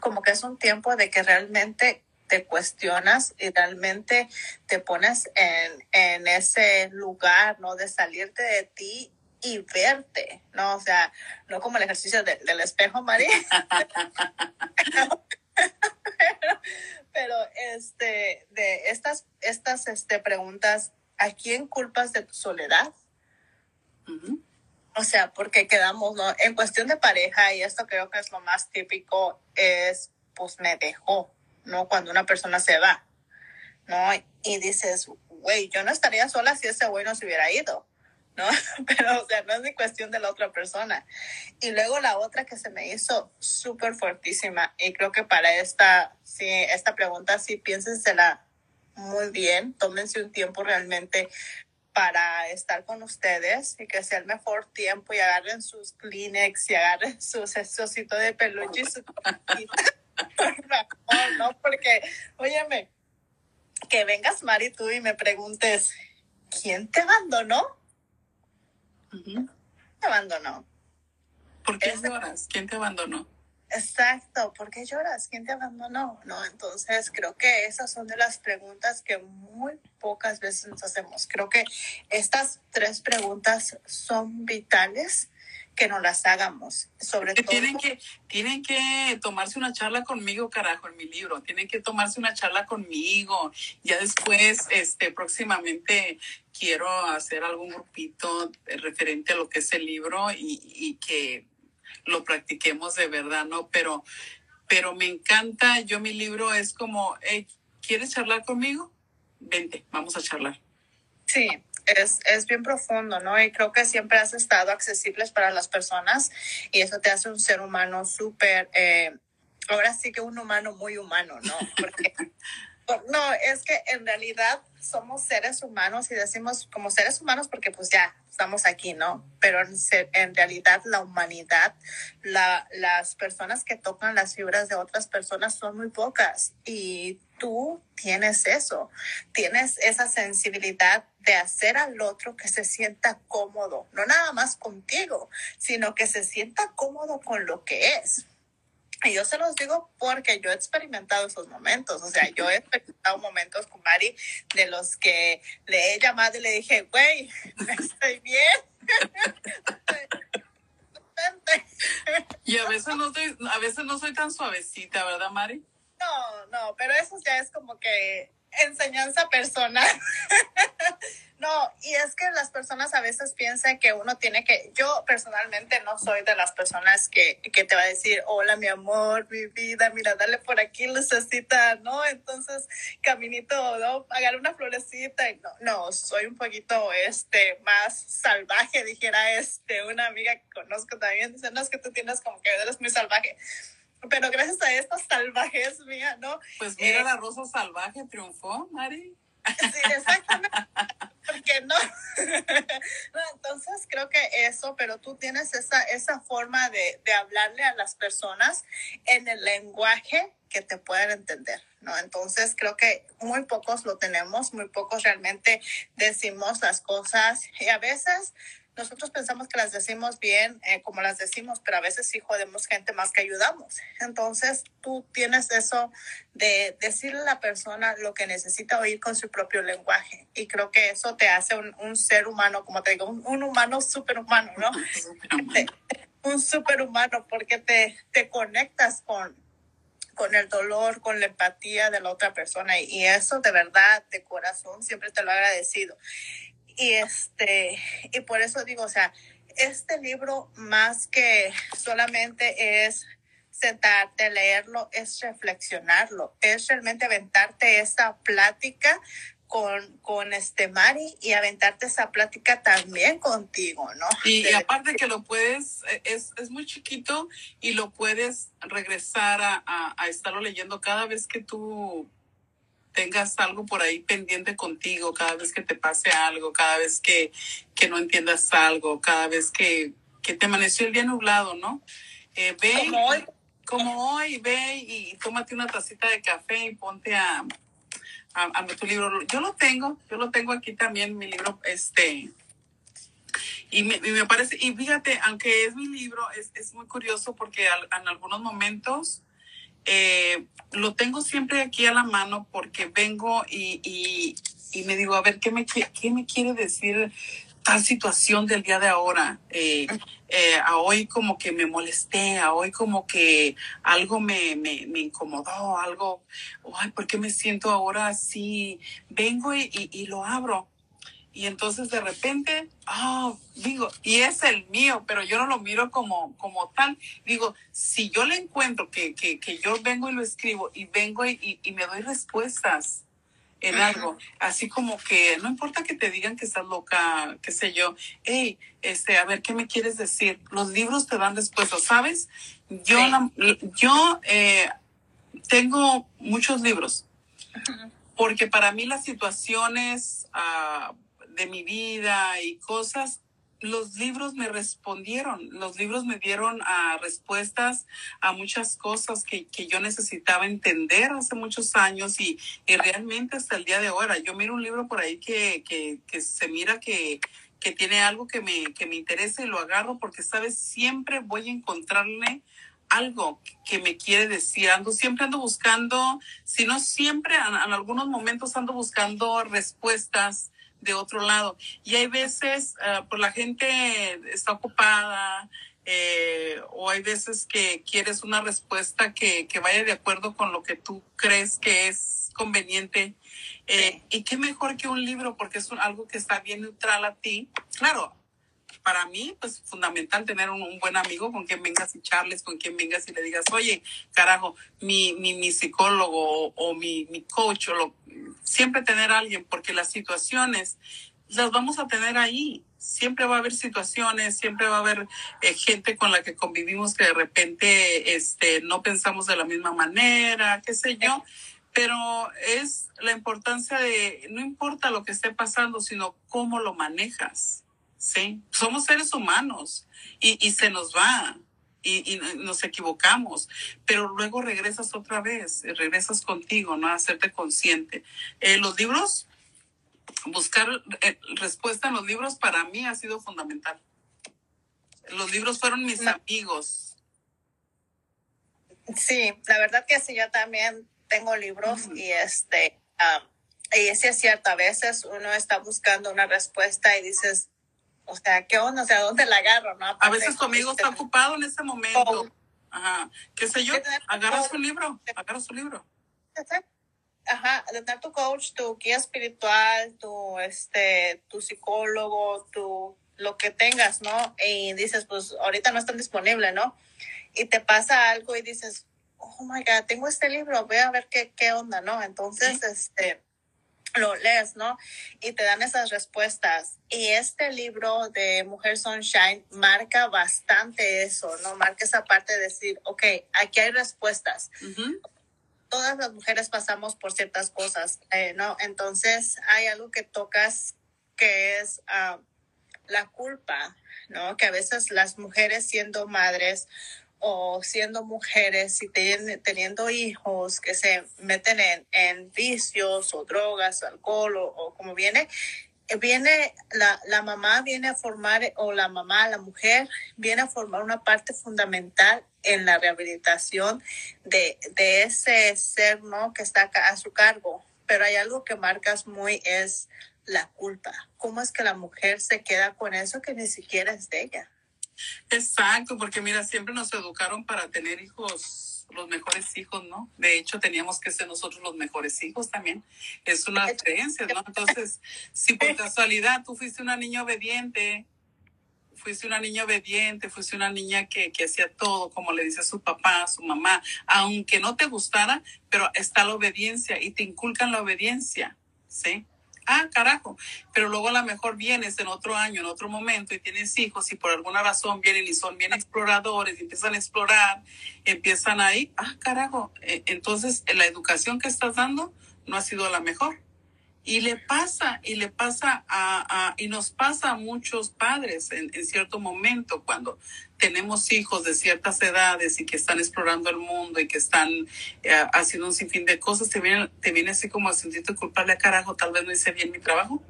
como que es un tiempo de que realmente te cuestionas y realmente te pones en, en ese lugar, ¿no? De salirte de ti y verte, ¿no? O sea, no como el ejercicio de- del espejo, María. Pero este, de estas, estas este, preguntas, ¿a quién culpas de tu soledad? Ujú. O sea, porque quedamos, ¿no? En cuestión de pareja, y esto creo que es lo más típico, es, pues me dejó, ¿no? Cuando una persona se va, ¿no? Y dices, güey, yo no estaría sola si ese güey no se hubiera ido, ¿no? Pero, o sea, no es ni cuestión de la otra persona. Y luego la otra que se me hizo súper fuertísima, y creo que para esta, sí, esta pregunta, sí, piénsensela muy bien, tómense un tiempo realmente para estar con ustedes y que sea el mejor tiempo y agarren sus Kleenex y agarren sus esositos de peluche y su. Por favor, no, porque, óyeme, que vengas Mari tú y me preguntes, ¿quién te abandonó? Ujú. Te abandonó. ¿Por qué Ese- lloras? ¿Quién te abandonó? Exacto, ¿por qué lloras? ¿Quién te abandonó? No, entonces creo que esas son de las preguntas que muy pocas veces nos hacemos. Creo que estas tres preguntas son vitales que nos las hagamos, sobre todo. tienen que tienen que tomarse una charla conmigo carajo en mi libro. Tienen que tomarse una charla conmigo. Ya después este próximamente quiero hacer algún grupito referente a lo que es el libro y, y que lo practiquemos de verdad no pero pero me encanta. Yo mi libro es como hey, quieres charlar conmigo vente vamos a charlar Sí, es, es bien profundo, ¿no? Y creo que siempre has estado accesibles para las personas y eso te hace un ser humano súper, eh, ahora sí que un humano muy humano, ¿no? Porque, no, es que en realidad somos seres humanos y decimos como seres humanos porque pues ya estamos aquí, ¿no? Pero en, en realidad la humanidad, la, las personas que tocan las fibras de otras personas son muy pocas y tú tienes eso tienes esa sensibilidad de hacer al otro que se sienta cómodo, no nada más contigo, sino que se sienta cómodo con lo que es. Y yo se los digo porque yo he experimentado esos momentos, o sea, yo he experimentado momentos con Mari de los que le he llamado y le dije, güey, estoy bien. Y a veces no estoy a veces no soy tan suavecita verdad Mari No, no, pero eso ya es como que enseñanza personal. no, y es que las personas a veces piensan que uno tiene que, yo personalmente no soy de las personas que, que te va a decir, hola mi amor, mi vida, mira, dale por aquí lucecita, ¿no? Entonces, caminito, ¿no? Pagar una florecita. No, no, soy un poquito, este, más salvaje, dijera, este, una amiga que conozco también, dice, no, es que tú tienes como que eres muy salvaje. Pero gracias a estas salvajes mía, ¿no? Pues mira, Eh, la rosa salvaje triunfó, Mari. Sí, exactamente. ¿Por qué no? No, Entonces creo que eso, pero tú tienes esa, esa forma de, de hablarle a las personas en el lenguaje que te puedan entender, ¿no? Entonces creo que muy pocos lo tenemos, muy pocos realmente decimos las cosas y a veces nosotros pensamos que las decimos bien eh, como las decimos, pero a veces sí jodemos gente más que ayudamos. Entonces tú tienes eso de decirle a la persona lo que necesita oír con su propio lenguaje. Y creo que eso te hace un, un ser humano, como te digo, un, un humano superhumano, ¿no? Un superhumano porque te, te conectas con, con el dolor, con la empatía de la otra persona. Y eso de verdad, de corazón, siempre te lo he agradecido. Y este, y por eso digo, o sea, este libro más que solamente es sentarte, leerlo, es reflexionarlo, es realmente aventarte esa plática con, con este Mari y aventarte esa plática también contigo, ¿no? Y, aparte que lo puedes, e, es, es, muy chiquito y lo puedes regresar a, a, a estarlo leyendo cada vez que tú tengas algo por ahí pendiente contigo, cada vez que te pase algo, cada vez que, que no entiendas algo, cada vez que, que te amaneció el día nublado, ¿no? Eh, ve, como hoy. Como hoy, ve y, tómate una tacita de café y ponte a, a, tu libro. Yo lo tengo, yo lo tengo aquí también, mi libro, este, y me, me parece, y fíjate, aunque es mi libro, es, es muy curioso porque en algunos momentos eh, lo tengo siempre aquí a la mano porque vengo y, y, y me digo, a ver, ¿qué me, qué me quiere decir tal situación del día de ahora? Eh, eh, a hoy como que me molesté, a hoy como que algo me, me, me incomodó, algo, ay, ¿por qué me siento ahora así? Vengo y, y, y lo abro y entonces de repente, ah, digo, y es el mío, pero yo no lo miro como, como tal. Digo, si yo le encuentro que, que, que yo vengo y lo escribo y vengo y, y, me doy respuestas en algo, así como que no importa que te digan que estás loca, qué sé yo, hey, este, a ver, ¿qué me quieres decir? Los libros te dan respuestas, ¿sabes? Yo, yo eh, tengo muchos libros, porque para mí las situaciones... Uh, de mi vida y cosas, los libros me respondieron, los libros me dieron a respuestas a muchas cosas que, que, yo necesitaba entender hace muchos años y, y, realmente hasta el día de ahora. Yo miro un libro por ahí que, que, que se mira que, que tiene algo que me, que me interesa y lo agarro porque, sabes, siempre voy a encontrarle algo que me quiere decir. Ando, siempre ando buscando, si no siempre, en algunos momentos ando buscando respuestas de otro lado. Y hay veces, uh, pues la gente está ocupada, eh, o hay veces que quieres una respuesta que, que, vaya de acuerdo con lo que tú crees que es conveniente. Eh, y qué mejor que un libro, porque es algo que está bien neutral a ti. Claro, para mí, pues fundamental tener un, buen amigo con quien vengas y charles, con quien vengas y le digas, oye, carajo, mi, mi, mi psicólogo o, mi, mi coach o lo, siempre tener alguien, porque las situaciones las vamos a tener ahí. Siempre va a haber situaciones, siempre va a haber eh, gente con la que convivimos que de repente este, no pensamos de la misma manera, qué sé yo, pero es la importancia de, no importa lo que esté pasando, sino cómo lo manejas. Sí, somos seres humanos y, y se nos va y, y, nos equivocamos, pero luego regresas otra vez, regresas contigo, ¿no? A hacerte consciente. Eh, los libros, buscar eh, respuesta en los libros para mí ha sido fundamental. Los libros fueron mis amigos. Sí, la verdad que sí, yo también tengo libros uh -huh. y este, um, y sí es cierto, a veces uno está buscando una respuesta y dices, o sea, ¿qué onda? O sea, ¿dónde la agarro? No? a veces tu amigo está ocupado en ese momento. Ajá. ¿Qué sé yo? Agarra su libro, agarra su libro. Ajá, tener tu coach, tu guía espiritual, tu, este, tu psicólogo, tu, lo que tengas, ¿no? Y dices, pues ahorita no están disponibles, ¿no? Y te pasa algo y dices, oh my God, tengo este libro, voy a ver qué, qué onda, ¿no? Entonces, ¿Sí? este, lo lees, ¿no? Y te dan esas respuestas. Y este libro de Mujer Sunshine marca bastante eso, ¿no? Marca esa parte de decir, ok, aquí hay respuestas. Uh -huh. Todas las mujeres pasamos por ciertas cosas, eh, ¿no? Entonces hay algo que tocas que es uh, la culpa, ¿no? Que a veces las mujeres siendo madres o siendo mujeres y ten, teniendo hijos que se meten en, vicios o drogas, o alcohol o, o, como viene, viene la, la mamá viene a formar o la mamá, la mujer viene a formar una parte fundamental en la rehabilitación de, de ese ser no que está a su cargo. Pero hay algo que marcas muy es la culpa. ¿Cómo es que la mujer se queda con eso que ni siquiera es de ella? Exacto, porque mira, siempre nos educaron para tener hijos los mejores hijos, ¿no? De hecho, teníamos que ser nosotros los mejores hijos también. Es una creencia, ¿no? Entonces, si por casualidad tú fuiste una niña obediente, fuiste una niña obediente, fuiste una niña que, que hacía todo como le dice a su papá, a su mamá, aunque no te gustara, pero está la obediencia y te inculcan la obediencia, ¿sí? Ah, carajo, pero luego a lo mejor vienes en otro año, en otro momento y tienes hijos y por alguna razón vienen y son bien exploradores y empiezan a explorar, empiezan ahí, ah, carajo, e, entonces la educación que estás dando no ha sido la mejor. Y le pasa, y le pasa a, a y nos pasa a muchos padres en, en, cierto momento cuando tenemos hijos de ciertas edades y que están explorando el mundo y que están eh, haciendo un sinfín de cosas, te viene, te viene así como a sentirte culpable a carajo, tal vez no hice bien mi trabajo.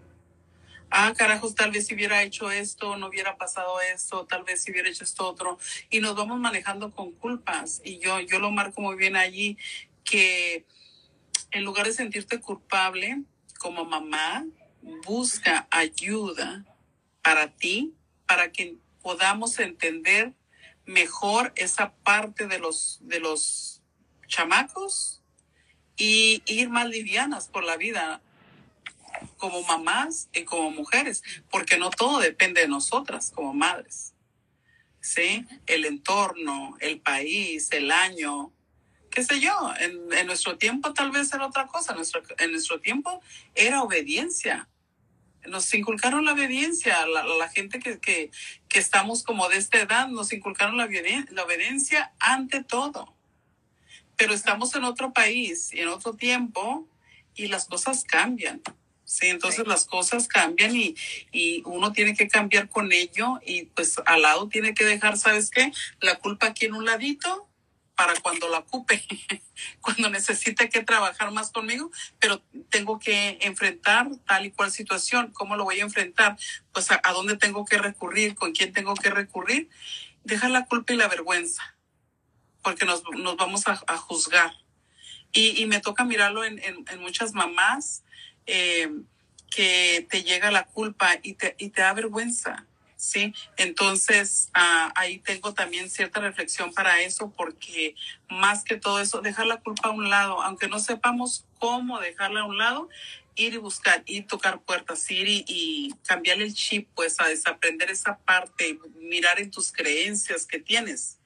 Ah, carajos, tal vez si hubiera hecho esto, no hubiera pasado esto, tal vez si hubiera hecho esto otro. Y nos vamos manejando con culpas. Y yo, yo lo marco muy bien allí, que en lugar de sentirte culpable, como mamá, busca ayuda para ti, para que podamos entender mejor esa parte de los, de los chamacos y ir más livianas por la vida como mamás y como mujeres, porque no todo depende de nosotras como madres. ¿Sí? El entorno, el país, el año, qué sé yo, en, en, nuestro tiempo tal vez era otra cosa, nuestro, en nuestro tiempo era obediencia. Nos inculcaron la obediencia, la, la gente que, que, que, estamos como de esta edad, nos inculcaron la, la obediencia ante todo. Pero estamos en otro país y en otro tiempo y las cosas cambian. Sí, entonces sí. las cosas cambian y, y uno tiene que cambiar con ello y pues al lado tiene que dejar, ¿sabes qué? La culpa aquí en un ladito para cuando la ocupe, cuando necesite que trabajar más conmigo, pero tengo que enfrentar tal y cual situación. ¿Cómo lo voy a enfrentar? Pues a, dónde tengo que recurrir, con quién tengo que recurrir. Dejar la culpa y la vergüenza, porque nos, nos vamos a, juzgar. Y, me toca mirarlo en, en, en muchas mamás eh, que te llega la culpa y te, y te da vergüenza ¿sí? Entonces, uh, ahí tengo también cierta reflexión para eso, porque más que todo eso, dejar la culpa a un lado, aunque no sepamos cómo dejarla a un lado, ir y buscar, ir tocar puertas, ir y, y cambiar el chip, pues a desaprender esa parte, mirar en tus creencias que tienes.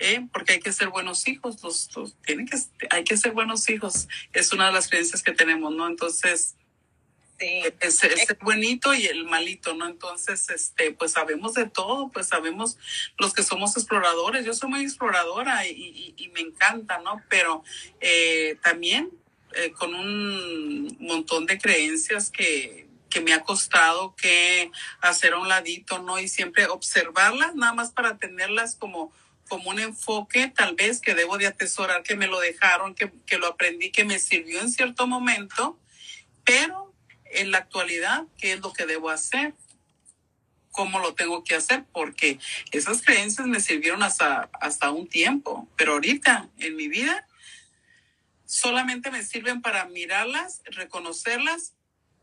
¿Eh? porque hay que ser buenos hijos, los, los, tienen que, hay que ser buenos hijos, es una de las creencias que tenemos, ¿no? Entonces, Sí. Es, es, el buenito y el malito, ¿no? Entonces, este, pues sabemos de todo, pues sabemos los que somos exploradores. Yo soy muy exploradora y, y, y me encanta, ¿no? Pero eh, también eh, con un montón de creencias que, que me ha costado que hacer a un ladito, ¿no? Y siempre observarlas, nada más para tenerlas como como un enfoque tal vez que debo de atesorar, que me lo dejaron, que, que lo aprendí, que me sirvió en cierto momento, pero en la actualidad qué es lo que debo hacer, cómo lo tengo que hacer, porque esas creencias me sirvieron hasta, hasta un tiempo, pero ahorita en mi vida solamente me sirven para mirarlas, reconocerlas,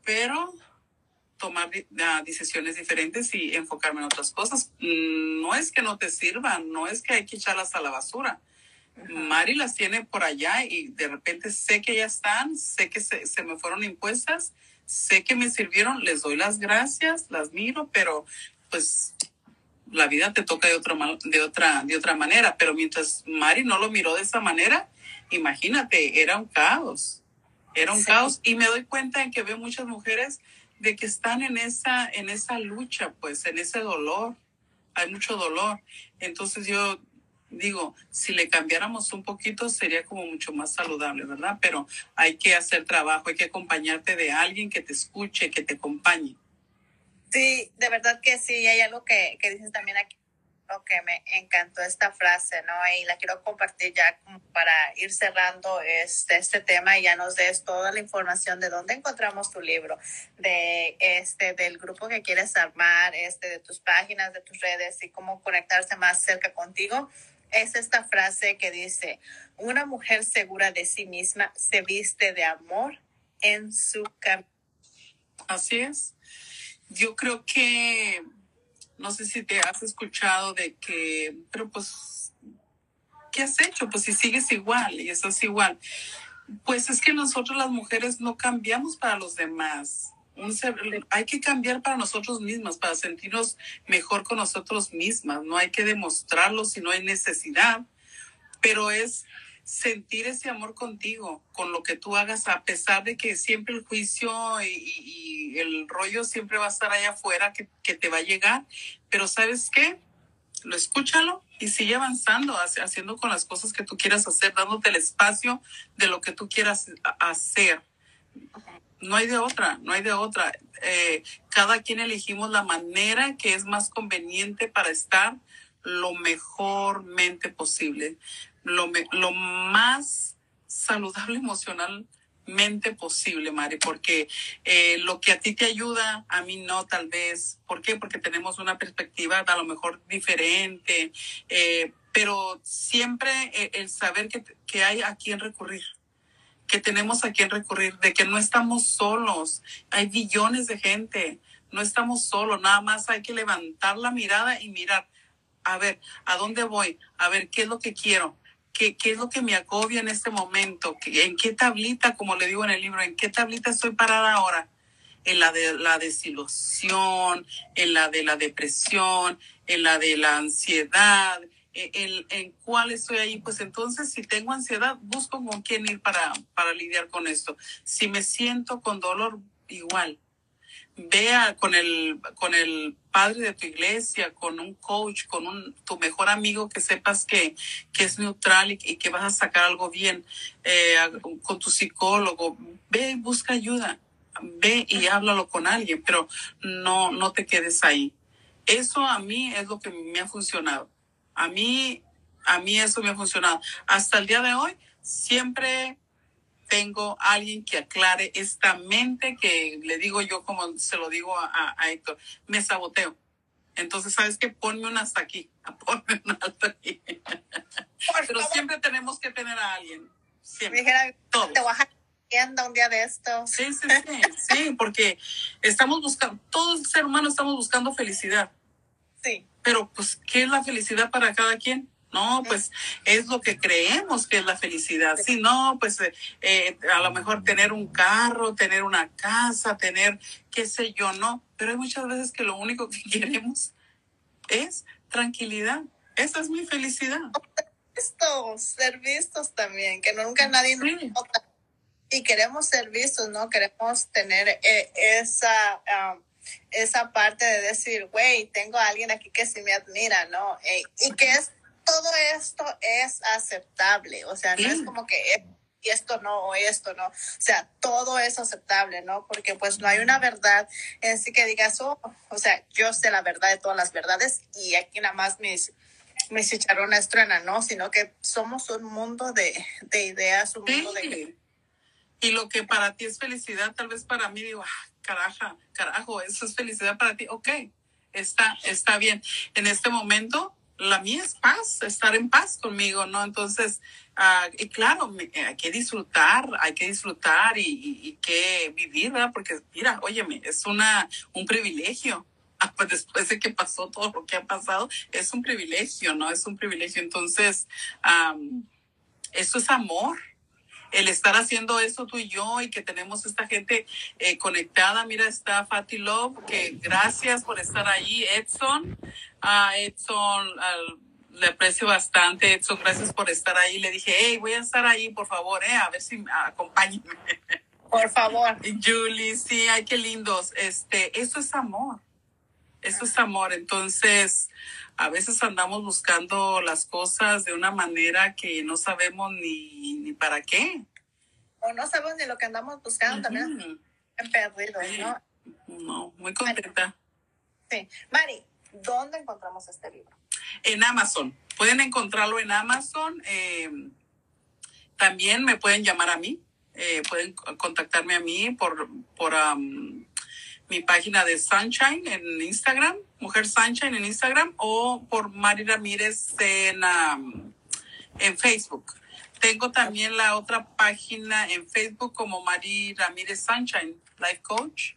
pero tomar uh, decisiones diferentes y enfocarme en otras cosas. No es que no te sirvan, no es que hay que echarlas a la basura. -huh. Mari las tiene por allá y de repente sé que ya están, sé que se, se me fueron impuestas sé que me sirvieron, les doy las gracias, las miro, pero pues la vida te toca de otra, de otra, de otra manera. Pero mientras Mari no lo miró de esa manera, imagínate, era un caos, era un sí. caos. Y me doy cuenta en que veo muchas mujeres de que están en esa, en esa lucha, pues, en ese dolor. Hay mucho dolor. Entonces yo digo, si le cambiáramos un poquito sería como mucho más saludable, ¿verdad? Pero hay que hacer trabajo, hay que acompañarte de alguien que te escuche, que te acompañe. Sí, de verdad que sí, hay algo que, que dices también aquí que me encantó esta frase, ¿no? Y la quiero compartir ya para ir cerrando este, este tema y ya nos des toda la información de dónde encontramos tu libro, de este, del grupo que quieres armar, este, de tus páginas, de tus redes y cómo conectarse más cerca contigo es esta frase que dice, una mujer segura de sí misma se viste de amor en su camino. Así es. Yo creo que, no sé si te has escuchado de que, pero pues ¿qué has hecho? Pues si sigues igual y estás igual. Pues es que nosotros las mujeres no cambiamos para los demás. Un hay que cambiar para nosotros mismas, para sentirnos mejor con nosotros mismas. No hay que demostrarlo si no hay necesidad, pero es sentir ese amor contigo, con lo que tú hagas, a pesar de que siempre el juicio y, y- y el rollo siempre va a estar allá afuera, que, que te va a llegar. Pero ¿sabes qué? Lo escúchalo y sigue avanzando, hace- haciendo con las cosas que tú quieras hacer, dándote el espacio de lo que tú quieras hacer. No hay de otra, no hay de otra. Eh, cada quien elegimos la manera que es más conveniente para estar lo mejormente posible, lo, me- lo más saludable emocionalmente posible, Mari, porque eh, lo que a ti te ayuda, a mí no, tal vez. ¿Por qué? Porque tenemos una perspectiva a lo mejor diferente, eh, pero siempre eh, el saber que, que hay a quién recurrir que tenemos a quién recurrir, de que no estamos solos, hay billones de gente, no estamos solos, nada más hay que levantar la mirada y mirar, a ver, ¿a dónde voy? A ver, ¿qué es lo que quiero? ¿Qué, qué es lo que me agobia en este momento? ¿Qué- ¿En qué tablita, como le digo en el libro, en qué tablita estoy parada ahora? En la de la desilusión, en la de la depresión, en la de la ansiedad, en, en- cuál estoy ahí, pues entonces si tengo ansiedad, busco con quién ir para, para lidiar con esto. Si me siento con dolor, igual. Vea con el, con el padre de tu iglesia, con un coach, con un, tu mejor amigo que sepas que, que es neutral y, y que vas a sacar algo bien, eh, con tu psicólogo. Ve y busca ayuda. Ve y háblalo con alguien, pero no, no te quedes ahí. Eso a mí es lo que me ha funcionado. A mí, a mí eso me ha funcionado. Hasta el día de hoy, siempre tengo alguien que aclare esta mente que le digo yo, como se lo digo a, a- a Héctor, me saboteo. Entonces, ¿sabes qué? Ponme un hasta aquí, ponme un hasta aquí. Pero siempre tenemos que tener a alguien. Siempre. dijera, Todos. te voy a un día de estos. Sí, sí, sí, sí, porque estamos buscando, todo el ser humano estamos buscando felicidad. Sí. Pero, pues, ¿qué es la felicidad para cada quien? No, pues es lo que creemos que es la felicidad. Si no, pues eh, eh, a lo mejor tener un carro, tener una casa, tener qué sé yo, no. Pero hay muchas veces que lo único que queremos es tranquilidad. Esa es mi felicidad. Vistos, ser vistos también, que nunca nadie nos Sí. nota. Y queremos ser vistos, ¿no? Queremos tener eh, esa, ah, esa parte de decir, güey, tengo a alguien aquí que sí me admira, ¿no? Eh, y que es, todo esto es aceptable, o sea, no es Sí. como que y esto no, o esto no, o sea, todo es aceptable, ¿no? Porque pues no hay una verdad en sí que digas, oh, o sea, yo sé la verdad de todas las verdades y aquí nada más mis, mis chicharrones truenan, ¿no? Sino que somos un mundo de, de ideas, un mundo de... Y lo que para ti es felicidad, tal vez para mí digo, ah, caraja, carajo, eso es felicidad para ti. Ok, está, está bien. En este momento, la mía es paz, estar en paz conmigo, ¿no? Entonces, ah, y claro, hay que disfrutar, hay que disfrutar y, que vivir, ¿verdad? Porque, mira, óyeme, es una, un privilegio. Ah, pues después de que pasó todo lo que ha pasado, es un privilegio, ¿no? Es un privilegio. Entonces, am, eso es amor el estar haciendo eso tú y yo y que tenemos esta gente eh, conectada. Mira, está Fatty Love, que gracias por estar ahí. Edson, a Edson, al- le aprecio bastante. Edson, gracias por estar ahí. Le dije, hey, voy a estar ahí, por favor, eh, a ver si me acompañen. Por favor. Julie, sí, ay, qué lindos. Este, eso es amor. Eso es amor. Entonces, a veces andamos buscando las cosas de una manera que no sabemos ni, ni para qué. O no sabemos ni lo que andamos buscando, también perdidos, ¿no? No, muy contenta. Sí. Mari, ¿dónde encontramos este libro? En Amazon. Pueden encontrarlo en Amazon. eh, también me pueden llamar a mí. eh, pueden contactarme a mí por, por am, mi página de Sunshine en Instagram, Mujer Sunshine en Instagram, o por Mari Ramírez en, am, en Facebook. Tengo también la otra página en Facebook como Mari Ramírez Sunshine, Life Coach.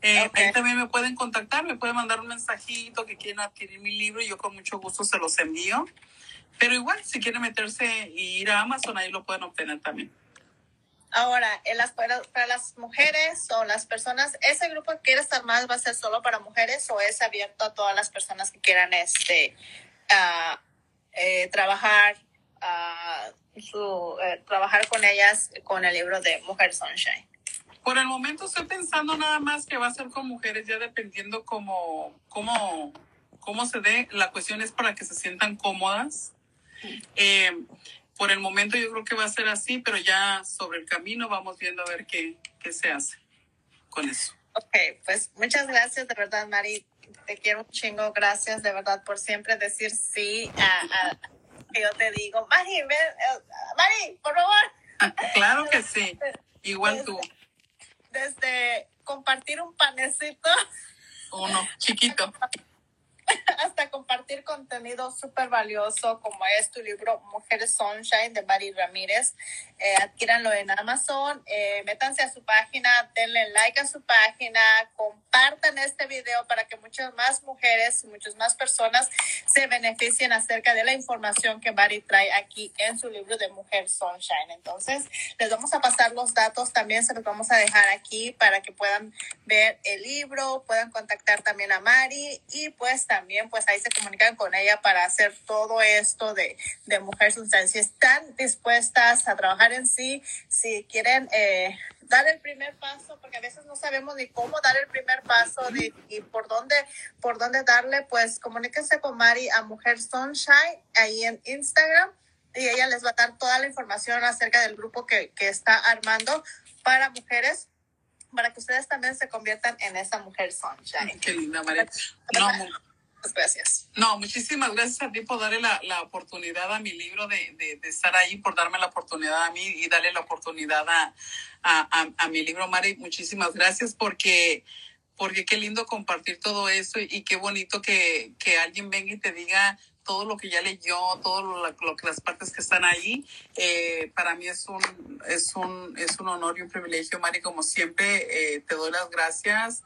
Eh, Ahí también me pueden contactar, me pueden mandar un mensajito que quieren adquirir mi libro y yo con mucho gusto se los envío. Pero igual, si quieren meterse y ir a Amazon, ahí lo pueden obtener también. Ahora, en las, para, para, las mujeres o las personas, ¿ese grupo que quieres armar va a ser solo para mujeres o es abierto a todas las personas que quieran este, uh, eh, trabajar, uh, su, eh, trabajar con ellas con el libro de Mujer Sunshine? Por el momento estoy pensando nada más que va a ser con mujeres, ya dependiendo cómo, cómo, cómo se dé. La cuestión es para que se sientan cómodas. Eh, por el momento yo creo que va a ser así, pero ya sobre el camino vamos viendo a ver qué, qué se hace con eso. Ok, pues muchas gracias de verdad, Mari. Te quiero un chingo. Gracias de verdad por siempre decir sí a, que yo te digo. Mari, ven, eh, Mari, por favor. claro que sí. Igual tú. Desde compartir un panecito. Uno, chiquito. hasta compartir contenido súper valioso como es tu libro Mujeres Sunshine de Mari Ramírez. Eh, adquíranlo en Amazon, eh, métanse a su página, denle like a su página, compartan este video para que muchas más mujeres muchas más personas se beneficien acerca de la información que Mari trae aquí en su libro de Mujer Sunshine. Entonces, les vamos a pasar los datos, también se los vamos a dejar aquí para que puedan ver el libro, puedan contactar también a Mari y pues también pues ahí se comunican con ella para hacer todo esto de, de Mujer. Si están dispuestas a trabajar en sí, si quieren eh, dar el primer paso, porque a veces no sabemos ni cómo dar el primer paso ni, y por dónde, por dónde darle, pues comuníquense con Mari a Mujer Sunshine ahí en Instagram y ella les va a dar toda la información acerca del grupo que, que está armando para mujeres para que ustedes también se conviertan en esa mujer sunshine. Qué linda, María. No, gracias. No, muchísimas gracias a ti por darle la, la oportunidad a mi libro de, de, de, estar ahí, por darme la oportunidad a mí y darle la oportunidad a, a, a, a mi libro, Mari. Muchísimas gracias porque porque qué lindo compartir todo eso y, qué bonito que, que, alguien venga y te diga todo lo que ya leyó, todo lo, lo que las partes que están ahí. Eh, para mí es un, es, un, es un honor y un privilegio, Mari, como siempre, eh, te doy las gracias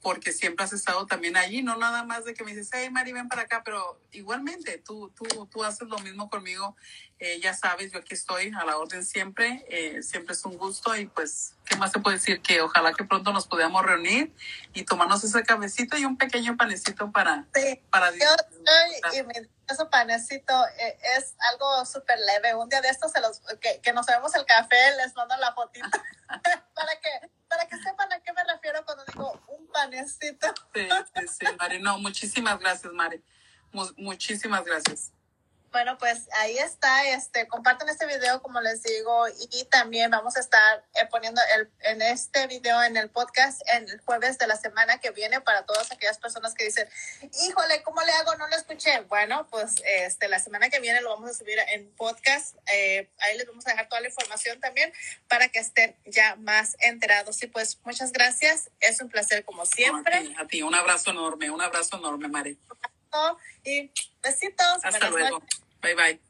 porque siempre has estado también allí, no nada más de que me dices, hey Mari, ven para acá, pero igualmente tú, tú, tú haces lo mismo conmigo, eh, ya sabes, yo aquí estoy a la orden siempre, eh, siempre es un gusto y pues, ¿qué más se puede decir? Que ojalá que pronto nos podamos reunir y tomarnos ese cabecito y un pequeño panecito para... Sí, para yo, yo, y mi, ese panecito eh, es algo súper leve, un día de estos se los, que, que nos vemos el café, les mando la fotito para que para que sepan a qué me refiero cuando digo un panecito. Sí, sí, sí, Mari. No, muchísimas gracias, Mari. Muchísimas gracias. Bueno, pues ahí está, este, compartan este video como les digo y también vamos a estar eh, poniendo el, en este video en el podcast en el jueves de la semana que viene para todas aquellas personas que dicen, híjole, ¿cómo le hago? No lo escuché. Bueno, pues este, la semana que viene lo vamos a subir en podcast. Eh, ahí les vamos a dejar toda la información también para que estén ya más enterados. Y pues muchas gracias. Es un placer como siempre. a, ti, un abrazo enorme, un abrazo enorme, Mari y besitos. Hasta luego. Bye bye.